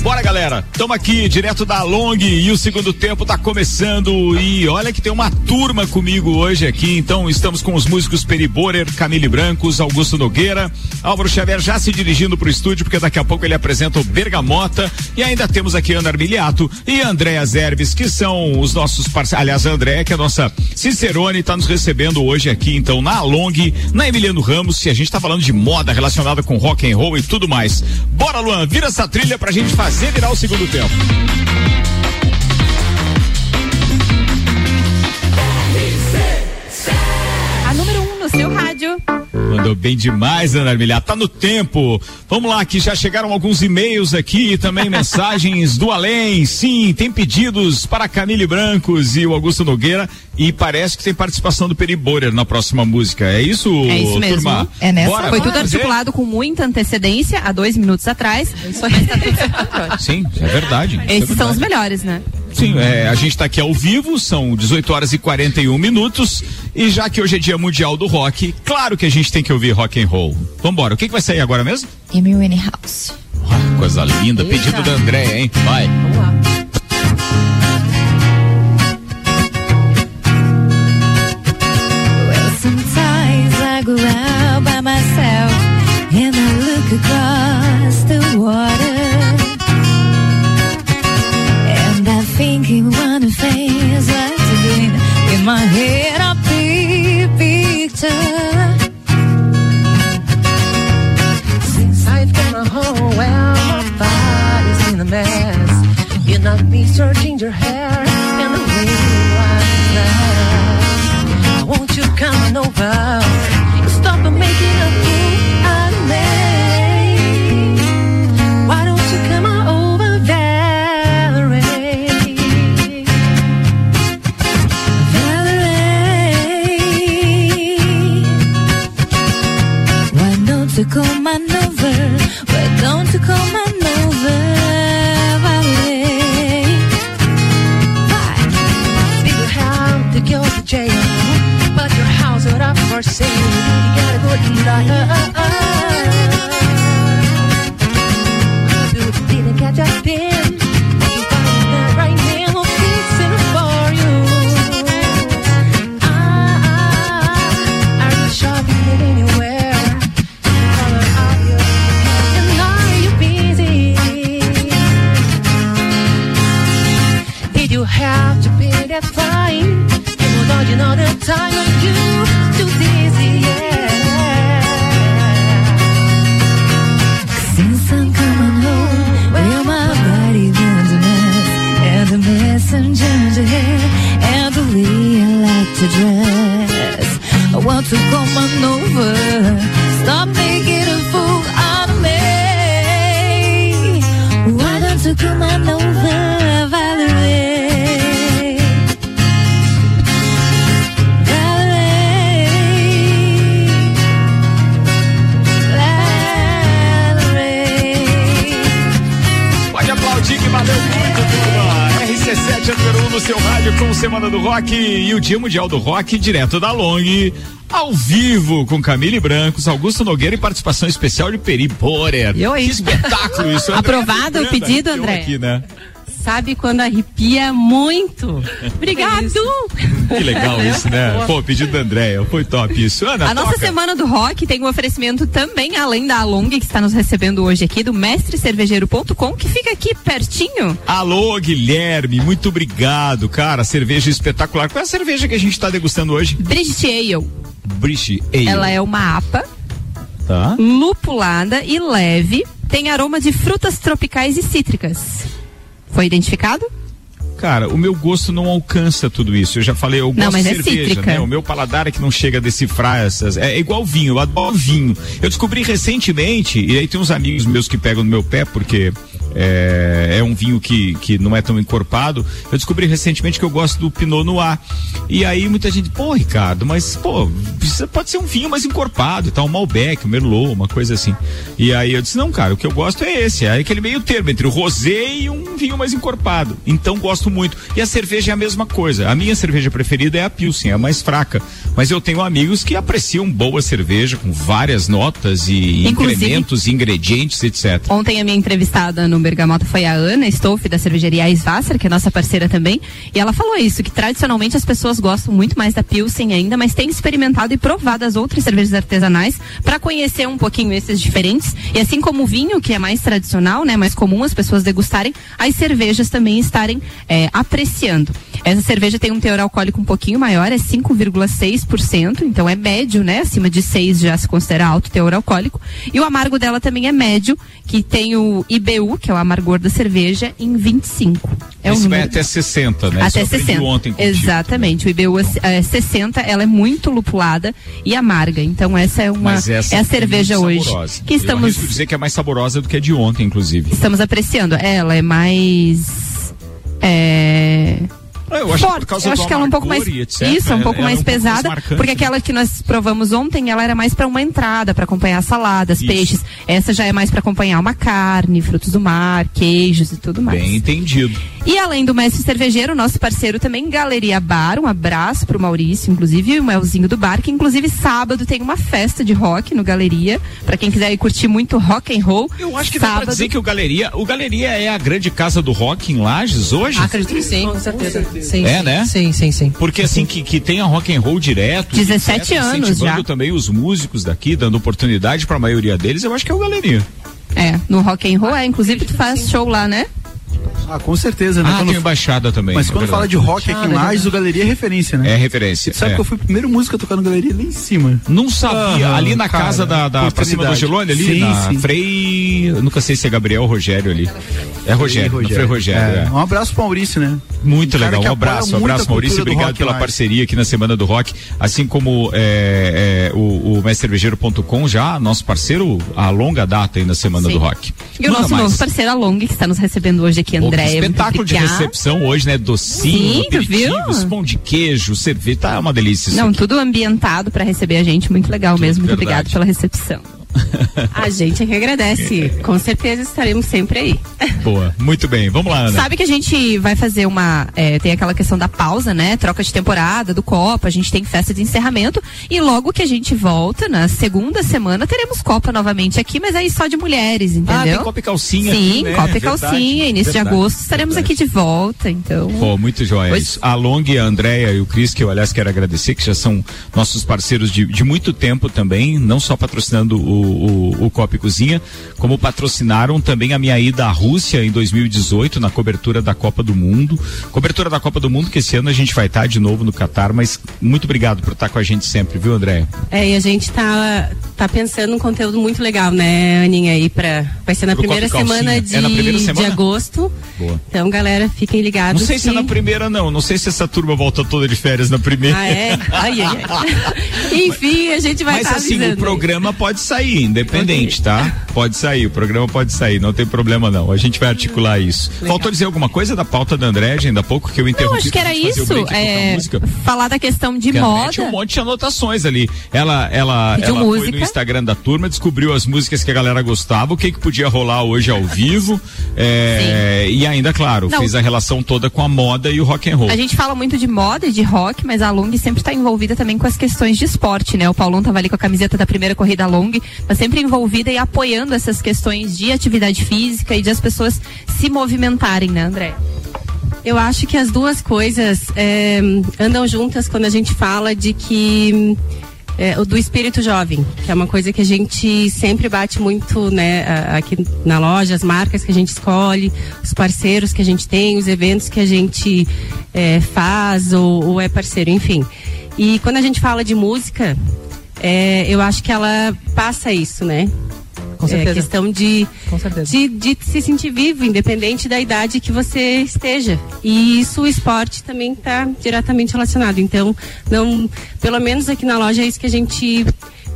Bora, galera. Estamos aqui direto da Long e o segundo tempo está começando. E olha que tem uma turma comigo hoje aqui. Então, estamos com os músicos Peri Borer, Camille Brancos, Augusto Nogueira, Álvaro Xavier já se dirigindo para o estúdio, porque daqui a pouco ele apresenta o Bergamota. E ainda temos aqui Ana Armiliato e Andréa Zerbes, que são os nossos parceiros. Aliás, a Andréa, que é a nossa Cicerone, está nos recebendo hoje aqui, então, na Long, na Emiliano Ramos. E a gente está falando de moda relacionada com rock and roll e tudo mais. Bora, Luan, vira essa trilha pra gente fazer fazer virar o segundo tempo. Mandou bem demais, Ana Armilhar. Tá no tempo. Vamos lá, que já chegaram alguns e-mails aqui e também <laughs> mensagens do além. Sim, tem pedidos para Camille Brancos e o Augusto Nogueira. E parece que tem participação do Peri Borer na próxima música. É isso, É isso mesmo. turma? É nessa. Bora, Foi tudo fazer? articulado com muita antecedência, há dois minutos atrás. Tudo. Sim, é verdade. é Esses são os verdade. melhores, né? Sim, é, a gente está aqui ao vivo, são 18 horas e 41 minutos. E já que hoje é dia mundial do rock, claro que a gente tem que ouvir rock and roll. Vambora, o que, que vai sair agora mesmo? Amy Winehouse. Ah, coisa linda, pedido da André, hein? Vai. Vamos lá. Well, I'm thinking what like to be in my head a big picture. Since I've come home, well, my body's in a mess. You knock me searching your hair and the way you that. Won't you come on over? Stop making a fool is up for sale. You got a good life. You didn't catch a pin. You find that right man will fix it for you. Ah, are you shopping anywhere? Color are you? And are you busy? Did you have to pay that fine? People don't you know the time of you too to come on. Stop making a fool out of me. Why don't you come on over, Valerie? valeu muito. RC7 número 1 no seu rádio com Semana do Rock e o Dia Mundial do Rock direto da Long ao vivo com Camille Brancos, Augusto Nogueira e participação especial de Peri Borer. Eu, Que espetáculo isso. André Aprovado o pedido, André? Aqui, né? Sabe quando arrepia muito? Obrigado! <laughs> Que legal isso, né? Pô, pedido da Andréia, foi top isso. Ana, A nossa toca. semana do rock tem um oferecimento também, além da Along, que está nos recebendo hoje aqui, do mestrecervejeiro.com, que fica aqui pertinho. Alô, Guilherme, muito obrigado, cara. Cerveja espetacular. Qual é a cerveja que a gente tá degustando hoje? Brigitte Ale. British Ale. Ela é uma APA, Tá. lupulada e leve, tem aroma de frutas tropicais e cítricas. Foi identificado? Cara, o meu gosto não alcança tudo isso. Eu já falei, eu gosto Não, mas de é cerveja, cítrica. né? O meu paladar é que não chega a decifrar essas. É igual vinho, eu adoro vinho. Eu descobri recentemente, e aí tem uns amigos meus que pegam no meu pé, porque é, é um vinho que, que não é tão encorpado. Eu descobri recentemente que eu gosto do Pinot Noir. E aí muita gente, pô, Ricardo, mas, pô, pode ser um vinho mais encorpado e tal, um Malbec, um Merlot, uma coisa assim. E aí eu disse, não, cara, o que eu gosto é esse, é aquele meio termo entre o rosé e um vinho mais encorpado. Então gosto muito. E a cerveja é a mesma coisa. A minha cerveja preferida é a Pilsen, é a mais fraca. Mas eu tenho amigos que apreciam boa cerveja com várias notas e Inclusive- incrementos, ingredientes, etc. Ontem a minha entrevistada no Bergamota foi a Ana Stolf, da cervejaria Eiswasser, que é nossa parceira também, e ela falou isso, que tradicionalmente as pessoas gostam muito mais da Pilsen ainda, mas tem experimentado e provado as outras cervejas artesanais para conhecer um pouquinho esses diferentes. E assim como o vinho, que é mais tradicional, né, mais comum as pessoas degustarem, as cervejas também estarem é, apreciando. Essa cerveja tem um teor alcoólico um pouquinho maior, é 5,6%, então é médio, né? Acima de 6 já se considera alto teor alcoólico. E o amargo dela também é médio, que tem o IBU, que é o amargor da cerveja, em 25. É Esse um vai até 60, né? Isso até eu aprendi 60. ontem contigo. Exatamente. O IBU é, é 60, ela é muito lupulada e amarga. Então essa é uma essa é a cerveja muito hoje saborosa. que Eu estamos arrisco dizer que é mais saborosa do que a de ontem, inclusive. estamos apreciando. Ela é mais é Eu acho que forte. eu acho que ela é um pouco mais etc, isso, é um pouco ela é mais um pouco mais pesada, marcante, porque né? aquela que nós provamos ontem, ela era mais para uma entrada, para acompanhar saladas, Isso. peixes. Essa já é mais para acompanhar uma carne, frutos do mar, queijos e tudo mais. Bem entendido. E além do mestre cervejeiro, nosso parceiro também, Galeria Bar, um abraço pro Maurício, inclusive, e o Melzinho do Bar, que inclusive sábado tem uma festa de rock no Galeria, pra quem quiser ir curtir muito rock and roll. Eu acho que dá sábado, pra dizer que o Galeria, o Galeria é a grande casa do rock em Lages hoje? Acredito que sim, com certeza. Sim, É, né? Sim, sim, sim. Porque assim, que, que tenha rock and roll direto. 17 etc, anos incentivando já. também os músicos daqui, dando oportunidade pra maioria deles, eu acho que é o Galeria. É, no rock and roll, é, inclusive tu faz show lá, né? Ah, com certeza, né? Ah, Quando- tem embaixada também. Mas é quando fala verdade. de rock aqui em Lages, o Galeria é referência, né? É referência. Sabe é. que eu fui o primeiro músico a tocar no Galeria ali em cima? Não sabia. Aham, ali na cara, casa da, da pra cima do. Angelone, ali, Sim, na sim. Frei. Eu nunca sei se é Gabriel ou Rogério ali. É Rogério, Frei Rogério. É, é. Um abraço pro Maurício, né? Muito Um legal, um abraço, um abraço a Maurício, obrigado pela lá. parceria aqui na Semana do Rock, assim como é, é, o, o mestrevejeiro.com já, nosso parceiro a longa data aí na Semana Sim. do Rock. E o nosso mais. novo parceiro, a Long, que está nos recebendo hoje aqui, Que André. espetáculo de recepção hoje, né? Docinho, Sim, tu viu? aperitivos, pão de queijo, cerveja, tá uma delícia Não, aqui. tudo ambientado para receber a gente, muito legal mesmo. Muito verdade. obrigado pela recepção. <laughs> A gente é que agradece. Com certeza estaremos sempre aí. Boa, muito bem, vamos lá, Ana. Sabe que a gente vai fazer uma. é, tem aquela questão da pausa, né? Troca de temporada, do Copa, a gente tem festa de encerramento. E logo que a gente volta, na segunda semana, teremos Copa novamente aqui, mas aí só de mulheres, entendeu? Ah, tem Copa e Calcinha Sim, aqui, né? Copa e Verdade, Calcinha, início verdade, de agosto, estaremos verdade. aqui de volta, então. Pô, muito joia. Pois-. A Long, a Andréia e o Cris, que eu aliás quero agradecer, que já são nossos parceiros de, de muito tempo também, não só patrocinando o, o, o Copa e Cozinha, como patrocinaram também a minha ida à Rússia em 2018, na cobertura da Copa do Mundo. Cobertura da Copa do Mundo, que esse ano a gente vai estar de novo no Catar, mas muito obrigado por estar com a gente sempre, viu, Andréia? É, e a gente tá, tá pensando um conteúdo muito legal, né, Aninha? Aí pra, vai ser na primeira de, É na primeira de semana? agosto. Boa. Então, galera, fiquem ligados. Não sei se é que- na primeira, não. Não sei se essa turma volta toda de férias na primeira. Ah, é? Ai, ai, ai. <laughs> Enfim, a gente vai Mas estar assim, avisando. o programa pode sair, independente, tá? Pode sair, o programa pode sair, não tem problema não. A gente vai articular isso. Legal. Faltou dizer alguma coisa da pauta da André, ainda há pouco que eu interrompi. Não, acho que era isso, é, falar da questão de Porque moda. Tinha um monte de anotações ali. Ela, ela, ela foi no Instagram da turma, descobriu as músicas que a galera gostava, o que que podia rolar hoje ao vivo, é, e ainda, claro, não. fez a relação toda com a moda e o rock and roll. A gente fala muito de moda e de rock, mas a Long sempre está envolvida também com as questões de esporte, né? O Paulão tava ali com a camiseta da primeira corrida Long, tá sempre envolvida e apoiando essas questões de atividade física e de as pessoas se movimentarem, né, André? Eu acho que as duas coisas é, andam juntas quando a gente fala de que é, do espírito jovem, que é uma coisa que a gente sempre bate muito, né, aqui na loja, as marcas que a gente escolhe, os parceiros que a gente tem, os eventos que a gente é, faz ou, ou, é parceiro, enfim. E quando a gente fala de música, é, eu acho que ela passa isso, né? Com certeza. É questão de, de, de, se sentir vivo, independente da idade que você esteja. E isso o esporte também está diretamente relacionado. Então, não, pelo menos aqui na loja é isso que a gente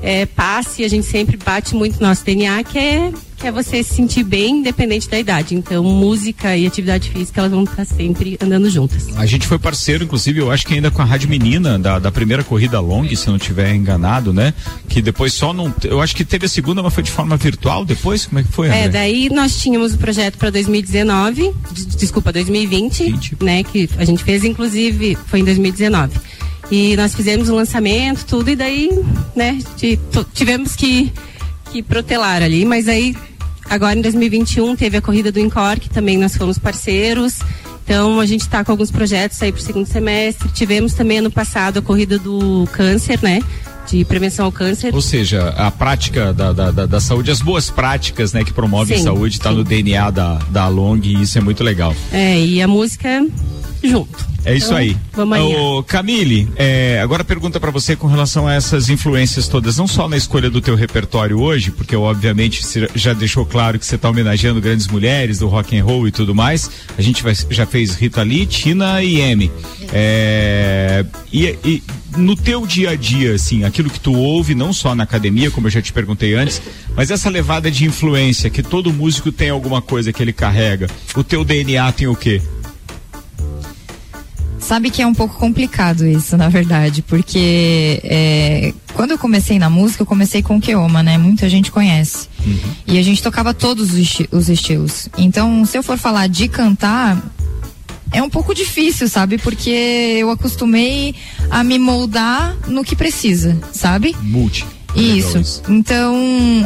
é, passa e a gente sempre bate muito no nosso DNA, que é que é você se sentir bem independente da idade. Então, música e atividade física, elas vão estar sempre andando juntas. A gente foi parceiro, inclusive, eu acho que ainda com a Rádio Menina, da, da primeira corrida long, se não tiver enganado, né? Que depois só não. Eu acho que teve a segunda, mas foi de forma virtual depois? Como é que foi? André? É, daí nós tínhamos o projeto para 2019, desculpa, 2020, 20. né? Que a gente fez, inclusive, foi em 2019. E nós fizemos o lançamento, tudo, e daí, né, tivemos que, que protelar ali, mas aí Agora em 2021 teve a corrida do Incor, que também nós fomos parceiros. Então a gente está com alguns projetos aí para o segundo semestre. Tivemos também ano passado a corrida do câncer, né? de prevenção ao câncer. Ou seja, a prática da, da, da, da saúde, as boas práticas, né, que promovem sim, saúde, está no DNA da, da Long e isso é muito legal. É, e a música junto. É isso então, aí. Vamos aí. Ô, Camille, é, agora pergunta para você com relação a essas influências todas, não só na escolha do teu repertório hoje, porque obviamente você já deixou claro que você está homenageando grandes mulheres do rock and roll e tudo mais. A gente vai, já fez Rita Lee, Tina e Amy. É, e, e no teu dia a dia, assim, aquilo que tu ouve, não só na academia, como eu já te perguntei antes, mas essa levada de influência, que todo músico tem alguma coisa que ele carrega. O teu DNA tem o quê? Sabe que é um pouco complicado isso, na verdade, porque é, quando eu comecei na música, eu comecei com o Keoma, né? Muita gente conhece. Uhum. E a gente tocava todos os, esti os estilos. Então, se eu for falar de cantar, é um pouco difícil, sabe? Porque eu acostumei a me moldar no que precisa, sabe? Multi. Isso. Então,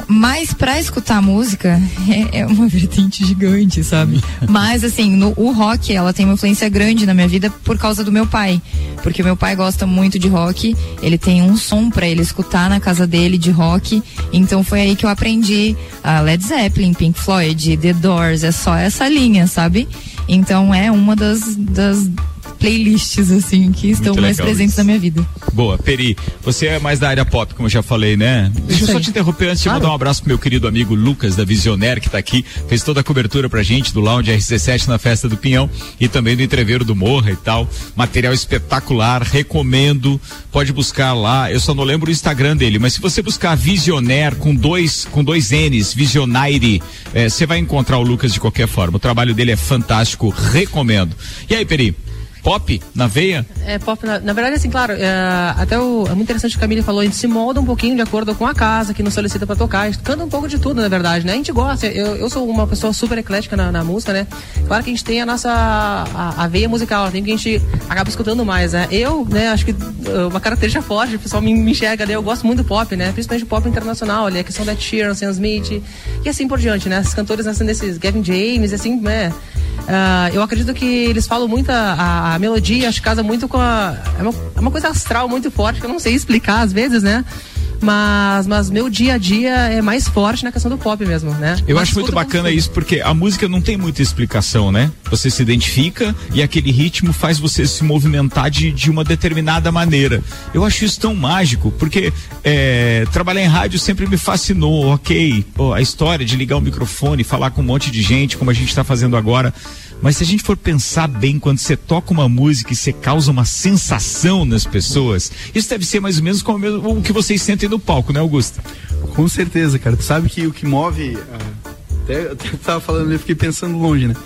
mas para escutar música <laughs> é, é, uma vertente gigante, sabe? <laughs> mas assim, no, o rock, ela tem uma influência grande na minha vida por causa do meu pai, porque o meu pai gosta muito de rock. Ele tem um som para ele escutar na casa dele de rock. Então foi aí que eu aprendi a Led Zeppelin, Pink Floyd, The Doors, é só essa linha, sabe? Então é uma das, das playlists, assim, que estão mais presentes isso. na minha vida. Boa, Peri, você é mais da área pop, como eu já falei, né? Deixa eu só te interromper antes claro. de mandar um abraço pro meu querido amigo Lucas, da Visionaire, que tá aqui, fez toda a cobertura pra gente do Lounge RC7 na festa do Pinhão e também do Entreveiro do Morra e tal. Material espetacular, recomendo, pode buscar lá, eu só não lembro o Instagram dele, mas se você buscar Visionaire com dois, com dois N's, Visionaire, eh, você vai encontrar o Lucas de qualquer forma. O trabalho dele é fantástico, recomendo. E aí, Peri? Pop na veia? É, pop na, na verdade, assim, claro, é, até o, é muito interessante o que a Camila falou, a gente se molda um pouquinho de acordo com a casa que nos solicita para tocar, a gente canta um pouco de tudo, na verdade, né? A gente gosta, eu, eu sou uma pessoa super eclética na, na música, né? Claro que a gente tem a nossa a, a veia musical, tem que a gente acaba escutando mais, né? Eu, né, acho que uh, uma característica forte, o pessoal me, me enxerga, né? Eu gosto muito do pop, né? Principalmente pop internacional, ali, a questão da Sheeran, Sam Smith e assim por diante, né? As cantores assim, desses Gavin James, assim, né? Uh, eu acredito que eles falam muito a, a melodia, acho que casa muito com a. É uma, é uma coisa astral muito forte, que eu não sei explicar às vezes, né? mas, mas meu dia a dia é mais forte na questão do pop mesmo, né? Eu mas acho muito bacana isso porque a música não tem muita explicação, né? Você se identifica e aquele ritmo faz você se movimentar de, de uma determinada maneira. Eu acho isso tão mágico porque é, trabalhar em rádio sempre me fascinou, ok? A história de ligar o microfone, falar com um monte de gente, como a gente está fazendo agora. Mas se a gente for pensar bem, quando você toca uma música e você causa uma sensação nas pessoas, isso deve ser mais ou menos como o que vocês sentem no palco, né, Augusto? Com certeza, cara. Tu sabe que o que move. ah, Até, eu tava falando, eu fiquei pensando longe, né?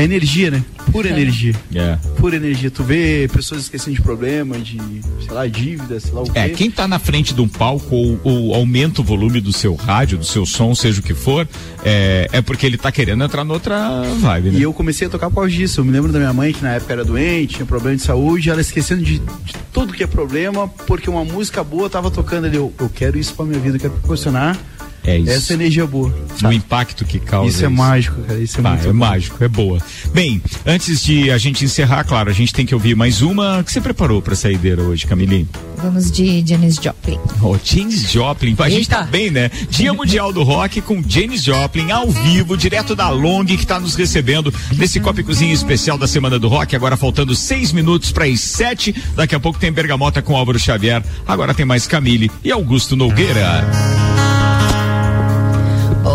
É energia, né? Pura energia. É. Pura energia. Tu vê pessoas esquecendo de problema, de, sei lá, dívida, sei lá o É, quê. quem tá na frente de um palco ou, ou aumenta o volume do seu rádio, do seu som, seja o que for, é, é porque ele tá querendo entrar noutra vibe, né? E eu comecei a tocar por causa disso. Eu me lembro da minha mãe que na época era doente, tinha problema de saúde, ela esquecendo de, de tudo que é problema, porque uma música boa tava tocando ali. Eu, eu quero isso pra minha vida, eu quero proporcionar É isso. essa energia boa. O impacto que causa. Isso é mágico, cara. Isso é Tá, muito é bom. mágico, é boa. Bem, antes de a gente encerrar, claro, a gente tem que ouvir mais uma. O que você preparou pra saideira hoje, Camilinho? Vamos de Janis Joplin. Oh, James Joplin, a gente tá bem, né? Dia Mundial do Rock com James Joplin ao vivo, direto da Long, que tá nos recebendo nesse Copa e Cozinha especial da Semana do Rock. Agora faltando seis minutos para as sete. Daqui a pouco tem Bergamota com Álvaro Xavier. Agora tem mais Camille e Augusto Nogueira.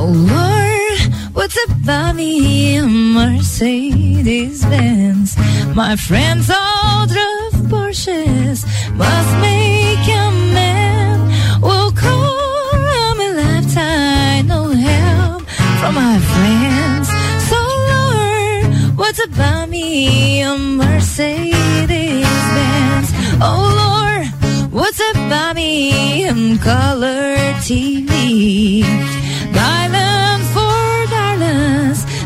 Oh Lord, what's about me in Mercedes Benz? My friends all drove Porsches, must make a man. Will call me lifetime, no help from my friends. So Lord, what's about me in Mercedes Benz? Oh Lord, what's about me in color TV?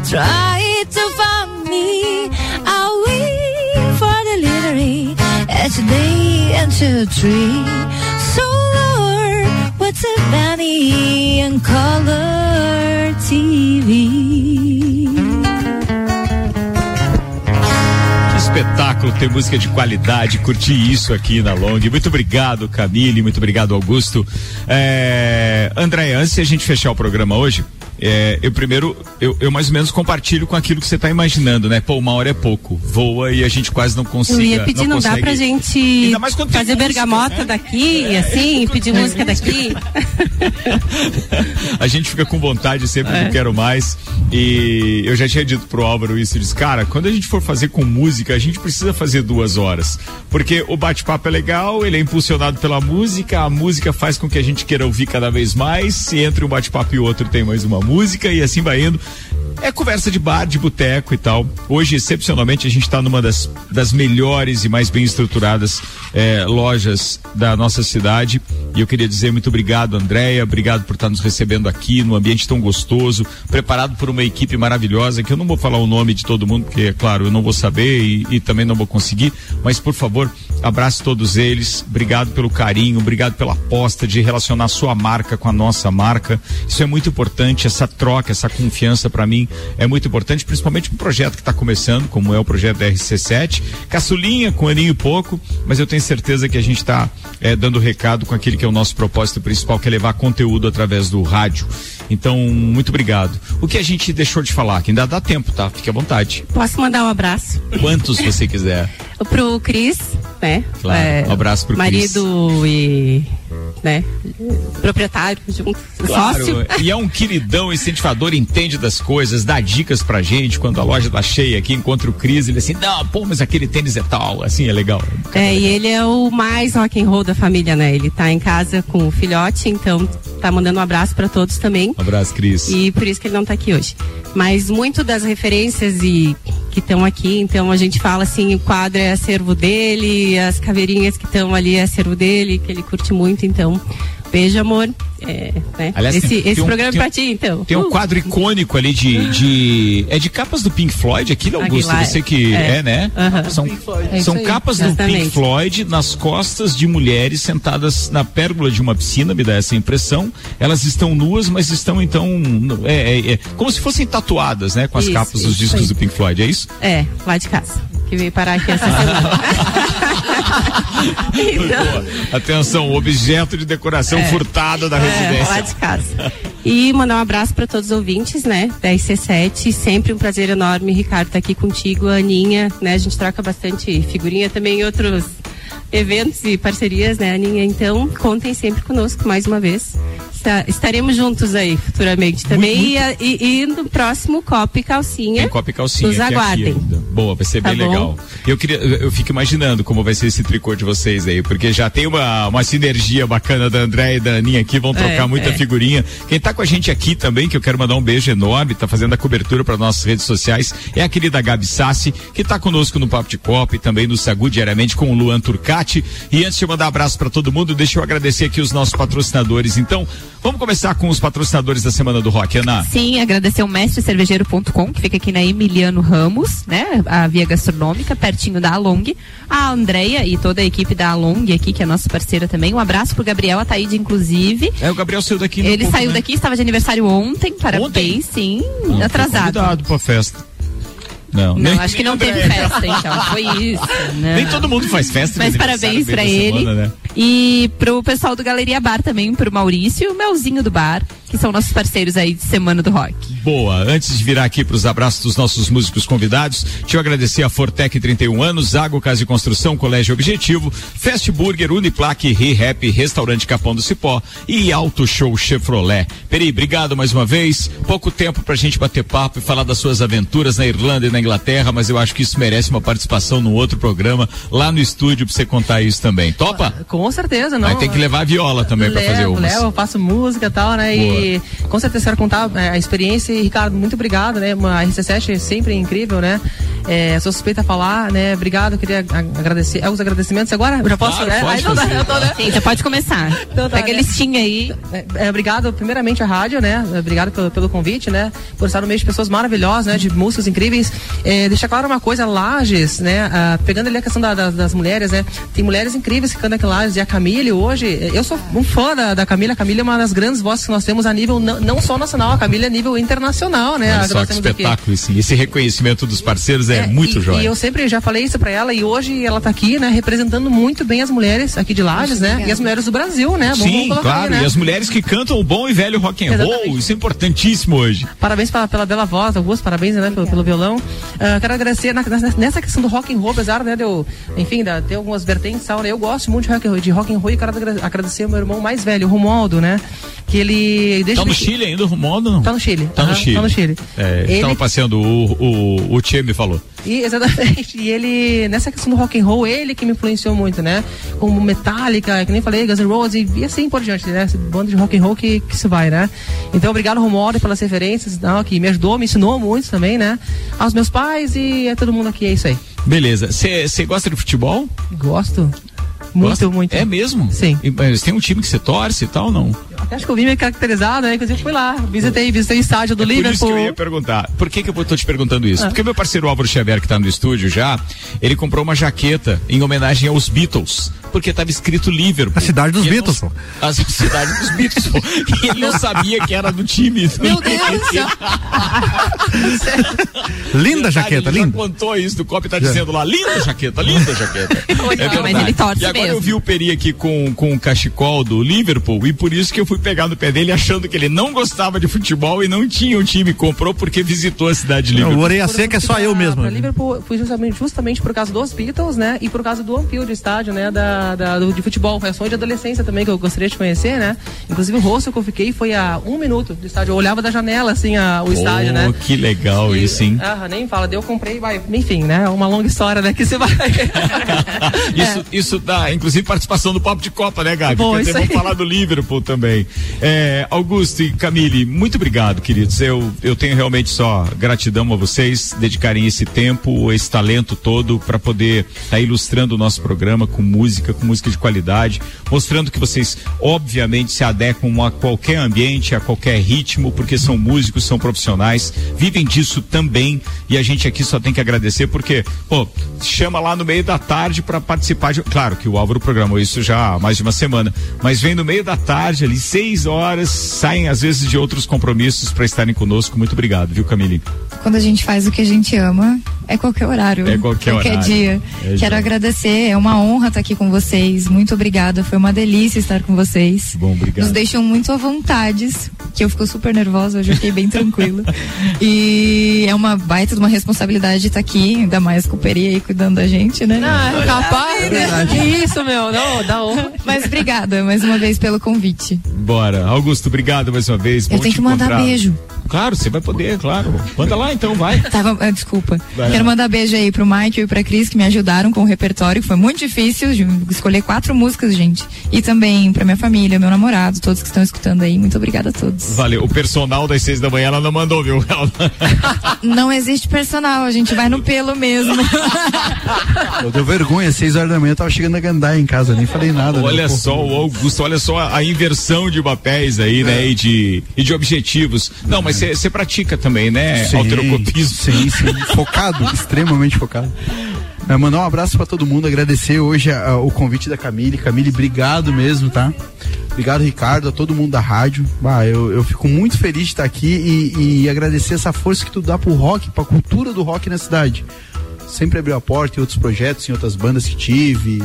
Try to find me. I'll wait for delivery each day and two, three. So Lord, what's about me in color TV? Espetáculo ter música de qualidade, curtir isso aqui na Long. Muito obrigado, Camille, muito obrigado, Augusto. É, André, antes de a gente fechar o programa hoje, é, eu primeiro, eu, eu mais ou menos compartilho com aquilo que você está imaginando, né? Pô, uma hora é pouco, voa e a gente quase não consiga. Eu ia pedir, não, dá consegue- pra gente Ainda mais quando tem fazer música, bergamota né? daqui, assim, pedir música daqui. <laughs> a gente fica com vontade sempre É. do quero mais. E eu já tinha dito pro Álvaro isso, ele disse, cara, quando a gente for fazer com música, a gente precisa fazer duas horas. Porque o bate-papo é legal, ele é impulsionado pela música, a música faz com que a gente queira ouvir cada vez mais. Se entre um bate-papo e outro tem mais uma música e assim vai indo. É conversa de bar, de boteco e tal. Hoje, excepcionalmente, a gente está numa das, das melhores e mais bem estruturadas eh, lojas da nossa cidade. E eu queria dizer muito obrigado, Andréia. Obrigado por estar nos recebendo aqui num ambiente tão gostoso, preparado por uma equipe maravilhosa, que eu não vou falar o nome de todo mundo, porque, é claro, eu não vou saber e, e também não vou conseguir. Mas, por favor, abraço todos eles. Obrigado pelo carinho, obrigado pela aposta de relacionar sua marca com a nossa marca. Isso é muito importante, essa troca, essa confiança para mim é muito importante, principalmente um projeto que está começando, como é o projeto da RC7. Caçulinha, com aninho e pouco, mas eu tenho certeza que a gente está dando recado com aquele que é o nosso propósito principal, que é levar conteúdo através do rádio. Então, muito obrigado. O que a gente deixou de falar, que ainda dá tempo, tá? Fique à vontade. Posso mandar um abraço Quantos <laughs> você quiser. pro Cris, né? Claro, um abraço pro Cris. Marido e, né, proprietário junto, Claro, sócio. e é um queridão, incentivador, entende das coisas, dá dicas pra gente quando a loja tá cheia aqui, encontra o Cris, ele assim, não, pô, mas aquele tênis é tal, assim, é legal. É, e ele é o mais rock and roll da família, né? Ele tá em casa com o filhote, então tá mandando um abraço pra todos também. Um abraço, Cris. E por isso que ele não tá aqui hoje. Mas muito das referências e que estão aqui, então a gente fala assim, o quadro é acervo dele, as caveirinhas que estão ali é acervo dele, que ele curte muito, então. Beijo, amor. É, né? Aliás, esse tem- esse um- programa é tem um- pra ti, então. Tem um Uh. quadro icônico ali de, de. É de capas do Pink Floyd, aquilo, Augusto? Aguilar. Você que é, É. né? Aham. São, É são aí, capas do Pink exatamente. Floyd nas costas de mulheres sentadas na pérgola de uma piscina, me dá essa impressão. Elas estão nuas, mas estão então. É, é- é como se fossem tatuadas, né? Com as Isso, capas dos discos aí. do Pink Floyd, é isso? É, lá de casa. Que veio parar aqui essa semana. <laughs> então, atenção, objeto de decoração É. furtado da É, residência. lá de casa. E mandar um abraço para todos os ouvintes, né? Da IC7. Sempre um prazer enorme, Ricardo, estar aqui contigo, a Aninha, né? A gente troca bastante figurinha também em outros eventos e parcerias, né, Aninha? Então, contem sempre conosco mais uma vez. Está- estaremos juntos aí futuramente também. E, e- e no próximo Copa e Calcinha. Tem Copa e calcinha. Nos é aguardem. Boa, vai ser Tá bem bom. legal. Eu queria, eu fico imaginando como vai ser esse tricô de vocês aí, porque já tem uma, uma sinergia bacana da André e da Aninha aqui, vão trocar É, muita é. figurinha. Quem tá com a gente aqui também, que eu quero mandar um beijo enorme, tá fazendo a cobertura para nossas redes sociais, é a querida Gabi Sassi, que tá conosco no Papo de Copa e também no Sagu diariamente com o Luan Turcati. E antes de eu mandar abraço para todo mundo, deixa eu agradecer aqui os nossos patrocinadores. Então, vamos começar com os patrocinadores da Semana do Rock, Ana. Sim, agradecer o mestrecervejeiro.com, que fica aqui na Emiliano Ramos, né? A via gastronômica, pertinho da Along. A Andrea e toda a equipe da Along aqui, que é nossa parceira também. Um abraço pro Gabriel Ataíde, inclusive. É, o Gabriel saiu daqui. Ele pouco, saiu né? daqui, estava de aniversário ontem, parabéns, sim, Não, atrasado. foi convidado pra festa. Não, Não, nem- acho que não teve festa, então. Foi isso. Não. Nem todo mundo faz festa. Mas aniversário parabéns da ele. semana, né? E pro pessoal do Galeria Bar também, pro Maurício e o Melzinho do Bar, que são nossos parceiros aí de Semana do Rock. Boa, antes de virar aqui para os abraços dos nossos músicos convidados, deixa eu agradecer a Fortec 31 anos, Zago Casa de Construção, Colégio Objetivo, Fast Burger, Uniplaque, ReHap, Restaurante Capão do Cipó e Auto Show Chevrolet. Peri, obrigado mais uma vez. Pouco tempo pra gente bater papo e falar das suas aventuras na Irlanda e na Inglaterra, mas eu acho que isso merece uma participação num outro programa lá no estúdio pra você contar isso também. Topa? Com certeza, não. Aí tem que levar a viola também pra fazer Levo, umas. levo, eu faço música e tal, né? E com certeza quero contar é, a experiência. E, Ricardo, muito obrigado, né? A RC7 é sempre incrível, né? É, sou suspeita a falar, né? Obrigado, queria a- agradecer. É os agradecimentos agora? Eu já posso, Claro, né? pode Aí não dá, fazer. tô, né? Sim, já pode começar. Então tá, Pega a né? listinha aí. É, é, obrigado, primeiramente, à rádio, né? Obrigado pelo, pelo convite, né? Por estar no meio de pessoas maravilhosas, né? De músicos incríveis. É, deixar claro uma coisa, Lages, né? Ah, pegando ali a questão da- da- das mulheres, né? Tem mulheres incríveis que cantam aqui em Lages. E a Camille, hoje, eh, eu sou um fã da, da Camille. A Camille é uma das grandes vozes que nós temos a nível, não, não só nacional, a Camille é a nível internacional, né? Olha só que espetáculo esse, esse reconhecimento dos parceiros é, muito e, jóia. E eu sempre já falei isso pra ela e hoje ela tá aqui, né, representando muito bem as mulheres aqui de Lages, né? E as mulheres do Brasil, né? Sim, claro. aí, né? E as mulheres que cantam o bom e velho rock and roll, Exatamente. isso é importantíssimo hoje. Parabéns pela, pela bela voz, Augusto, parabéns né, pelo, pelo violão. Ah, quero agradecer na- nessa, questão do rock and roll, apesar né, de eu, enfim, da, ter algumas vertentes, e tal, né, eu gosto muito de rock, and roll- de rock and roll e quero agra- agradecer ao meu irmão mais velho, o Romualdo, né? Que ele. Desde Tá no Chile ainda, o Romualdo? Não? Tá no Chile. Tá no Aham, Chile. Tá no Chile. É, Ele- Tava passeando, o, o, o Tchê me falou. E, exatamente. E ele, nessa questão do rock and roll, ele que me influenciou muito, né? Como Metallica, que nem falei, Guns N' Roses e, assim por diante, né? Bando de rock and roll que, que se vai, né? Então, obrigado, Romualdo, pelas referências, não, que me ajudou, me ensinou muito também, né? Aos meus pais e a todo mundo aqui, é isso aí. Beleza. Você gosta de futebol? Gosto. Muito, Gosta? muito. É mesmo? Sim. E, mas tem um time que você torce e tal, não? Até acho que eu vim me caracterizado, né? Inclusive fui lá, visitei, visitei o estádio do É por isso que Liverpool. eu ia perguntar. Por que, que eu tô te perguntando isso? Ah. Porque meu parceiro Álvaro Xavier, que tá no estúdio já, ele comprou uma jaqueta em homenagem aos Beatles. Porque tava escrito Liverpool. A cidade dos Beatles, não- A cidade dos Beatles, pô. E ele não sabia que era do time. Meu Deus do <laughs> céu. Linda jaqueta, ele linda. Contou isso do copo e tá Já. dizendo lá, linda jaqueta, linda jaqueta. <laughs> é verdade. mas ele torce e agora mesmo. eu vi o Peri aqui com, com o cachecol do Liverpool e por isso que eu fui pegar no pé dele achando que ele não gostava de futebol e não tinha um time. Comprou porque visitou a cidade de Liverpool. o orelha seca é só eu mesmo. Pra Liverpool fui justamente, justamente por causa dos Beatles, né? E por causa do Anfield estádio, né? Da, da- do, de futebol. Foi um sonho de adolescência também que eu gostaria de conhecer, né? Inclusive o rosto que eu fiquei foi a um minuto do estádio. Eu olhava da janela, assim, a, o estádio, né? Oh, que legal E- isso, hein? Ah, nem fala. Daí eu comprei, vai, enfim, né? Uma longa história, né? Que você vai. <laughs> Isso, isso dá, inclusive, participação do Papo de Copa, né, Gabi? Bom, isso vamos falar do Liverpool também. É, Augusto e Camille, muito obrigado, queridos. Eu, eu tenho realmente só gratidão a vocês dedicarem esse tempo, esse talento todo para poder estar ilustrando o nosso programa com música, com música de qualidade, mostrando que vocês, obviamente, se adequam a qualquer ambiente, a qualquer ritmo, porque são músicos, são profissionais, vivem disso também e a gente aqui só tem que agradecer porque, pô, chama lá no meio da tarde para participar de. Claro que o Álvaro programou isso já há mais de uma semana, mas vem no meio da tarde ali, seis horas, saem às vezes de outros compromissos para estarem conosco. Muito obrigado, viu, Camille? Quando a gente faz o que a gente ama, é qualquer horário. É qualquer horário. dia. É, Quero já. agradecer, é uma honra estar aqui com vocês. Muito obrigada, foi uma delícia estar com vocês. Bom, obrigado. Nos deixam muito à vontade que eu fico super nervosa, hoje eu fiquei bem tranquila. <laughs> E é uma baita de uma responsabilidade estar aqui, ainda mais com o Peri aí cuidando da gente, né? Não, capaz. Que isso, meu, não, dá honra. Mas obrigada mais uma vez pelo convite. Bora. Augusto, obrigado mais uma vez. Eu Bom tenho te que mandar beijo. Claro, você vai poder, claro. Manda lá então, vai. Tava, ah, desculpa. Vai Quero lá. mandar beijo aí pro Mike e pra Cris que me ajudaram com o repertório. Foi muito difícil de escolher quatro músicas, gente. E também pra minha família, meu namorado, todos que estão escutando aí. Muito obrigada a todos. Valeu. O personal das seis da manhã ela não mandou, viu? <laughs> Não existe personal, a gente vai no pelo mesmo. <laughs> Eu deu vergonha, seis horas da manhã eu tava chegando a Gandai em casa, nem falei nada. Olha né? Só, o Augusto, olha só a, inversão de papéis aí, né? E de, e de objetivos. Não, mas você pratica também, né? Sim, Alterocopismo. Sim, sim. <laughs> Focado, extremamente focado. É, mandar um abraço pra todo mundo, agradecer hoje a- a- o convite da Camille. Camille, obrigado mesmo, tá? Obrigado, Ricardo, a todo mundo da rádio. Bah, eu, eu fico muito feliz de estar aqui e, e agradecer essa força que tu dá pro rock, pra cultura do rock na cidade. Sempre abriu a porta em outros projetos, em outras bandas que tive.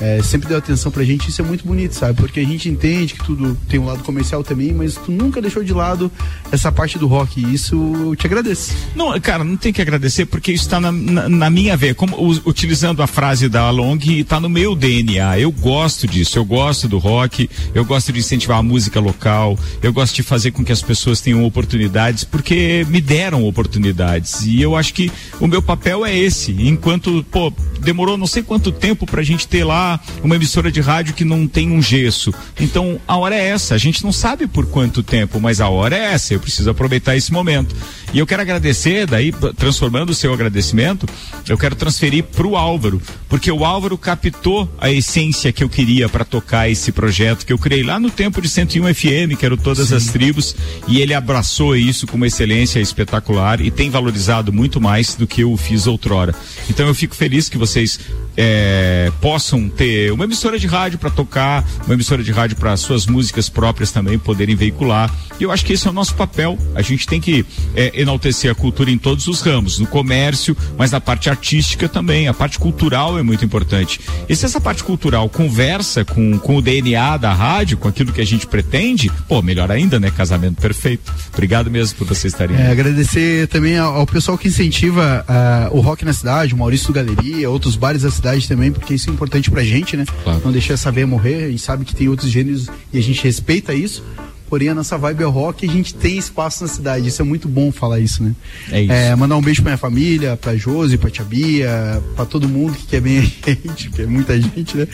é, sempre deu atenção pra gente, isso é muito bonito, sabe? Porque a gente entende que tudo tem um lado comercial também, mas tu nunca deixou de lado essa parte do rock. E isso eu te agradeço. Não, cara, não tem que agradecer porque isso está na, na, na minha veia. Como utilizando a frase da Long, está no meu DNA. Eu gosto disso, eu gosto do rock, eu gosto de incentivar a música local, eu gosto de fazer com que as pessoas tenham oportunidades, porque me deram oportunidades. E eu acho que o meu papel é esse. Enquanto, pô, demorou não sei quanto tempo pra gente ter lá uma emissora de rádio que não tem um gesso. Então, a hora é essa. A gente não sabe por quanto tempo, mas a hora é essa. Eu preciso aproveitar esse momento. E eu quero agradecer, daí, transformando o seu agradecimento, eu quero transferir pro Álvaro, porque o Álvaro captou a essência que eu queria para tocar esse projeto que eu criei lá no tempo de 101 FM, que eram todas as tribos, e ele abraçou isso com uma excelência espetacular e tem valorizado muito mais do que eu fiz outrora. Então eu fico feliz que vocês eh, possam ter uma emissora de rádio para tocar, uma emissora de rádio para suas músicas próprias também poderem veicular. E eu acho que esse é o nosso papel. A gente tem que eh, enaltecer a cultura em todos os ramos, no comércio, mas na parte artística também. A parte cultural é muito importante. E se essa parte cultural conversa com, com o DNA da rádio, com aquilo que a gente pretende, pô, melhor ainda, né? Casamento perfeito. Obrigado mesmo por vocês estarem É, agradecer também ao, ao pessoal que incentiva ah, o rock na cidade, o Maurício Galeria, outros bares da cidade também, porque isso é importante pra gente, né? Não deixar essa veia morrer, a gente sabe que tem outros gêneros e a gente respeita isso. Porém, a nossa vibe é rock e a gente tem espaço na cidade. Isso é muito bom falar isso, né? É isso. mandar um beijo pra minha família, pra Josi, pra Tia Bia, pra todo mundo que quer bem a <laughs> gente, que é muita gente, né?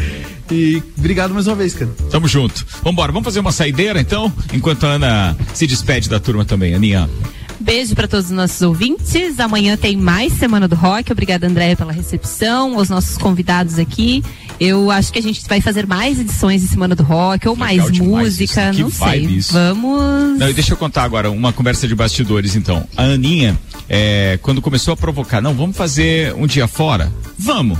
E obrigado mais uma vez, cara. Tamo junto. Vambora, vamos fazer uma saideira então, enquanto a Ana se despede da turma também, Aninha. Beijo para todos os nossos ouvintes. Amanhã tem mais Semana do Rock. Obrigada, Andréia, pela recepção, aos nossos convidados aqui. Eu acho que a gente vai fazer mais edições de Semana do Rock ou mais demais música, isso. Que não sei. isso. Vamos. Não, deixa eu contar agora uma conversa de bastidores, então. A Aninha, é, quando começou a provocar, não, vamos fazer um dia fora? Vamos.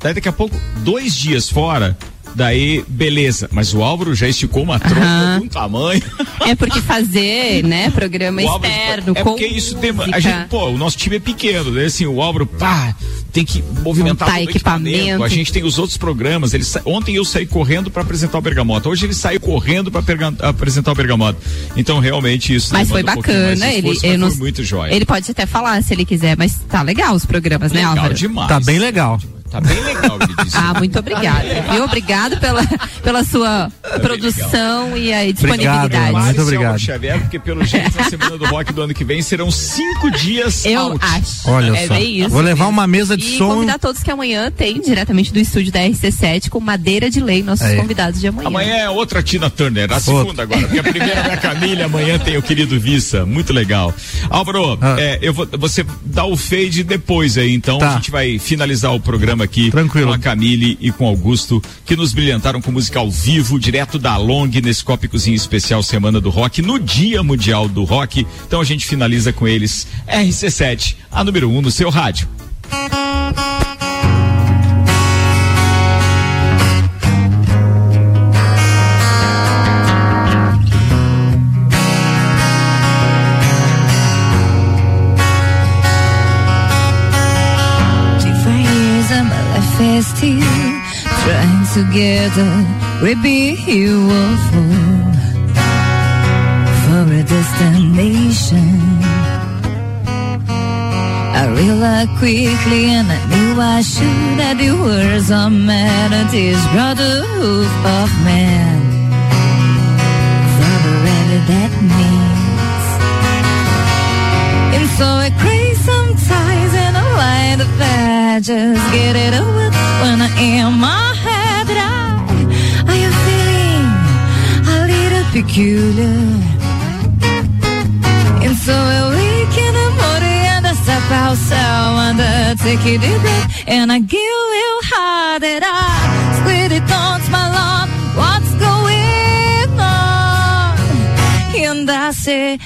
Daí daqui a pouco, dois dias fora, daí, beleza. Mas o Álvaro já esticou uma trompa Aham. de um tamanho. <laughs> É porque fazer, né, programa O Álvaro- externo é com porque isso tem, a gente, pô, o nosso time é pequeno, né? Assim, o Álvaro, pá, tem que movimentar Montar todo o equipamento. A gente tem os outros programas. Ele sa- ontem eu saí correndo para apresentar o Bergamota. Hoje ele saiu correndo para apresentar o Bergamota. Então realmente isso. Mas foi demanda um bacana, ele, esforço, ele não- foi muito jóia. ele pode até falar se ele quiser, mas tá legal os programas, né, Legal Álvaro? demais. Tá bem legal. Tá bem legal, ele disse. Ah, muito obrigada, viu? Obrigado pela, pela sua produção e aí disponibilidade. Mari muito obrigado. Xavier, porque pelo jeito na semana do rock do ano que vem serão cinco dias Eu out. acho. Olha é só. bem isso. Vou levar uma mesa de e som. convidar todos que amanhã tem diretamente do estúdio da RC7 com Madeira de Lei, nossos Aí. convidados de amanhã. Amanhã é outra Tina Turner, a segunda agora, porque a primeira é a Camila, amanhã tem o querido Vissa, muito legal. Álvaro, é, eu vou, você dá o fade depois aí, então Tá. a gente vai finalizar o programa aqui Tranquilo. com a Camille e com o Augusto, que nos brilhantaram com música ao vivo, direto da Long, nesse cópicozinho especial Semana do Rock, no Dia Mundial do Rock. Então a gente finaliza com eles, RC7, a número 1 um no seu rádio. Together. We be here for for a destination. I realized quickly and I knew I should that the words of melodies brought the hoof of man. Forever that means. And so I crave sometimes and I lie the bad, just get it over when I am my peculiar. And so I wake in the morning and I step outside I take it breath and I give you hard that I split it on my love. What's going on? And I say,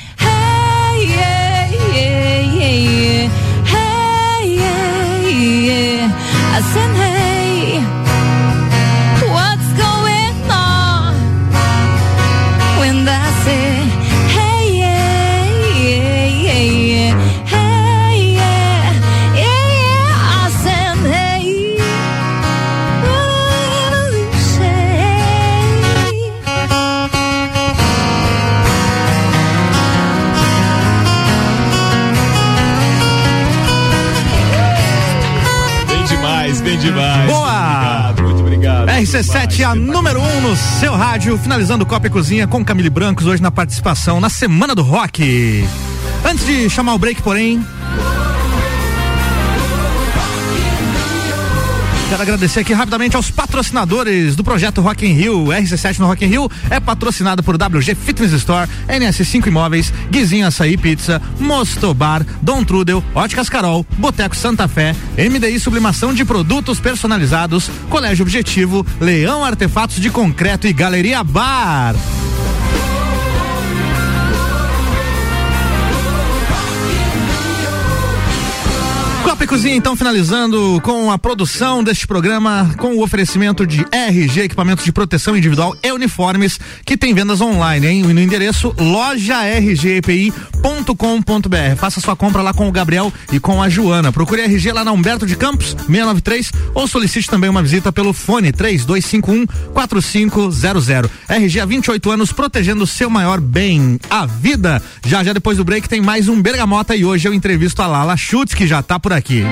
RC7, a número 1 um no seu rádio, finalizando Copa e Cozinha com Camille Brancos, hoje na participação na Semana do Rock. Antes de chamar o break, porém. Quero agradecer aqui rapidamente aos patrocinadores do projeto Rock in Rio. RC7 no Rock in Rio é patrocinado por WG Fitness Store, NS5 Imóveis, Guizinho Açaí Pizza, Mostobar, Dom Trudel, Óticas Carol, Boteco Santa Fé, MDI Sublimação de Produtos Personalizados, Colégio Objetivo, Leão Artefatos de Concreto e Galeria Bar. Copa e Cozinha, então, finalizando com a produção deste programa, com o oferecimento de RG, equipamentos de proteção individual e uniformes, que tem vendas online, hein? No endereço lojargpi.com.br. Faça sua compra lá com o Gabriel e com a Joana. Procure RG lá na Humberto de Campos, 693, ou solicite também uma visita pelo fone 3251 4500. RG há 28 anos, protegendo o seu maior bem, a vida. Já já depois do break tem mais um Bergamota e hoje eu entrevisto a Lala Schutz, que já tá por aqui.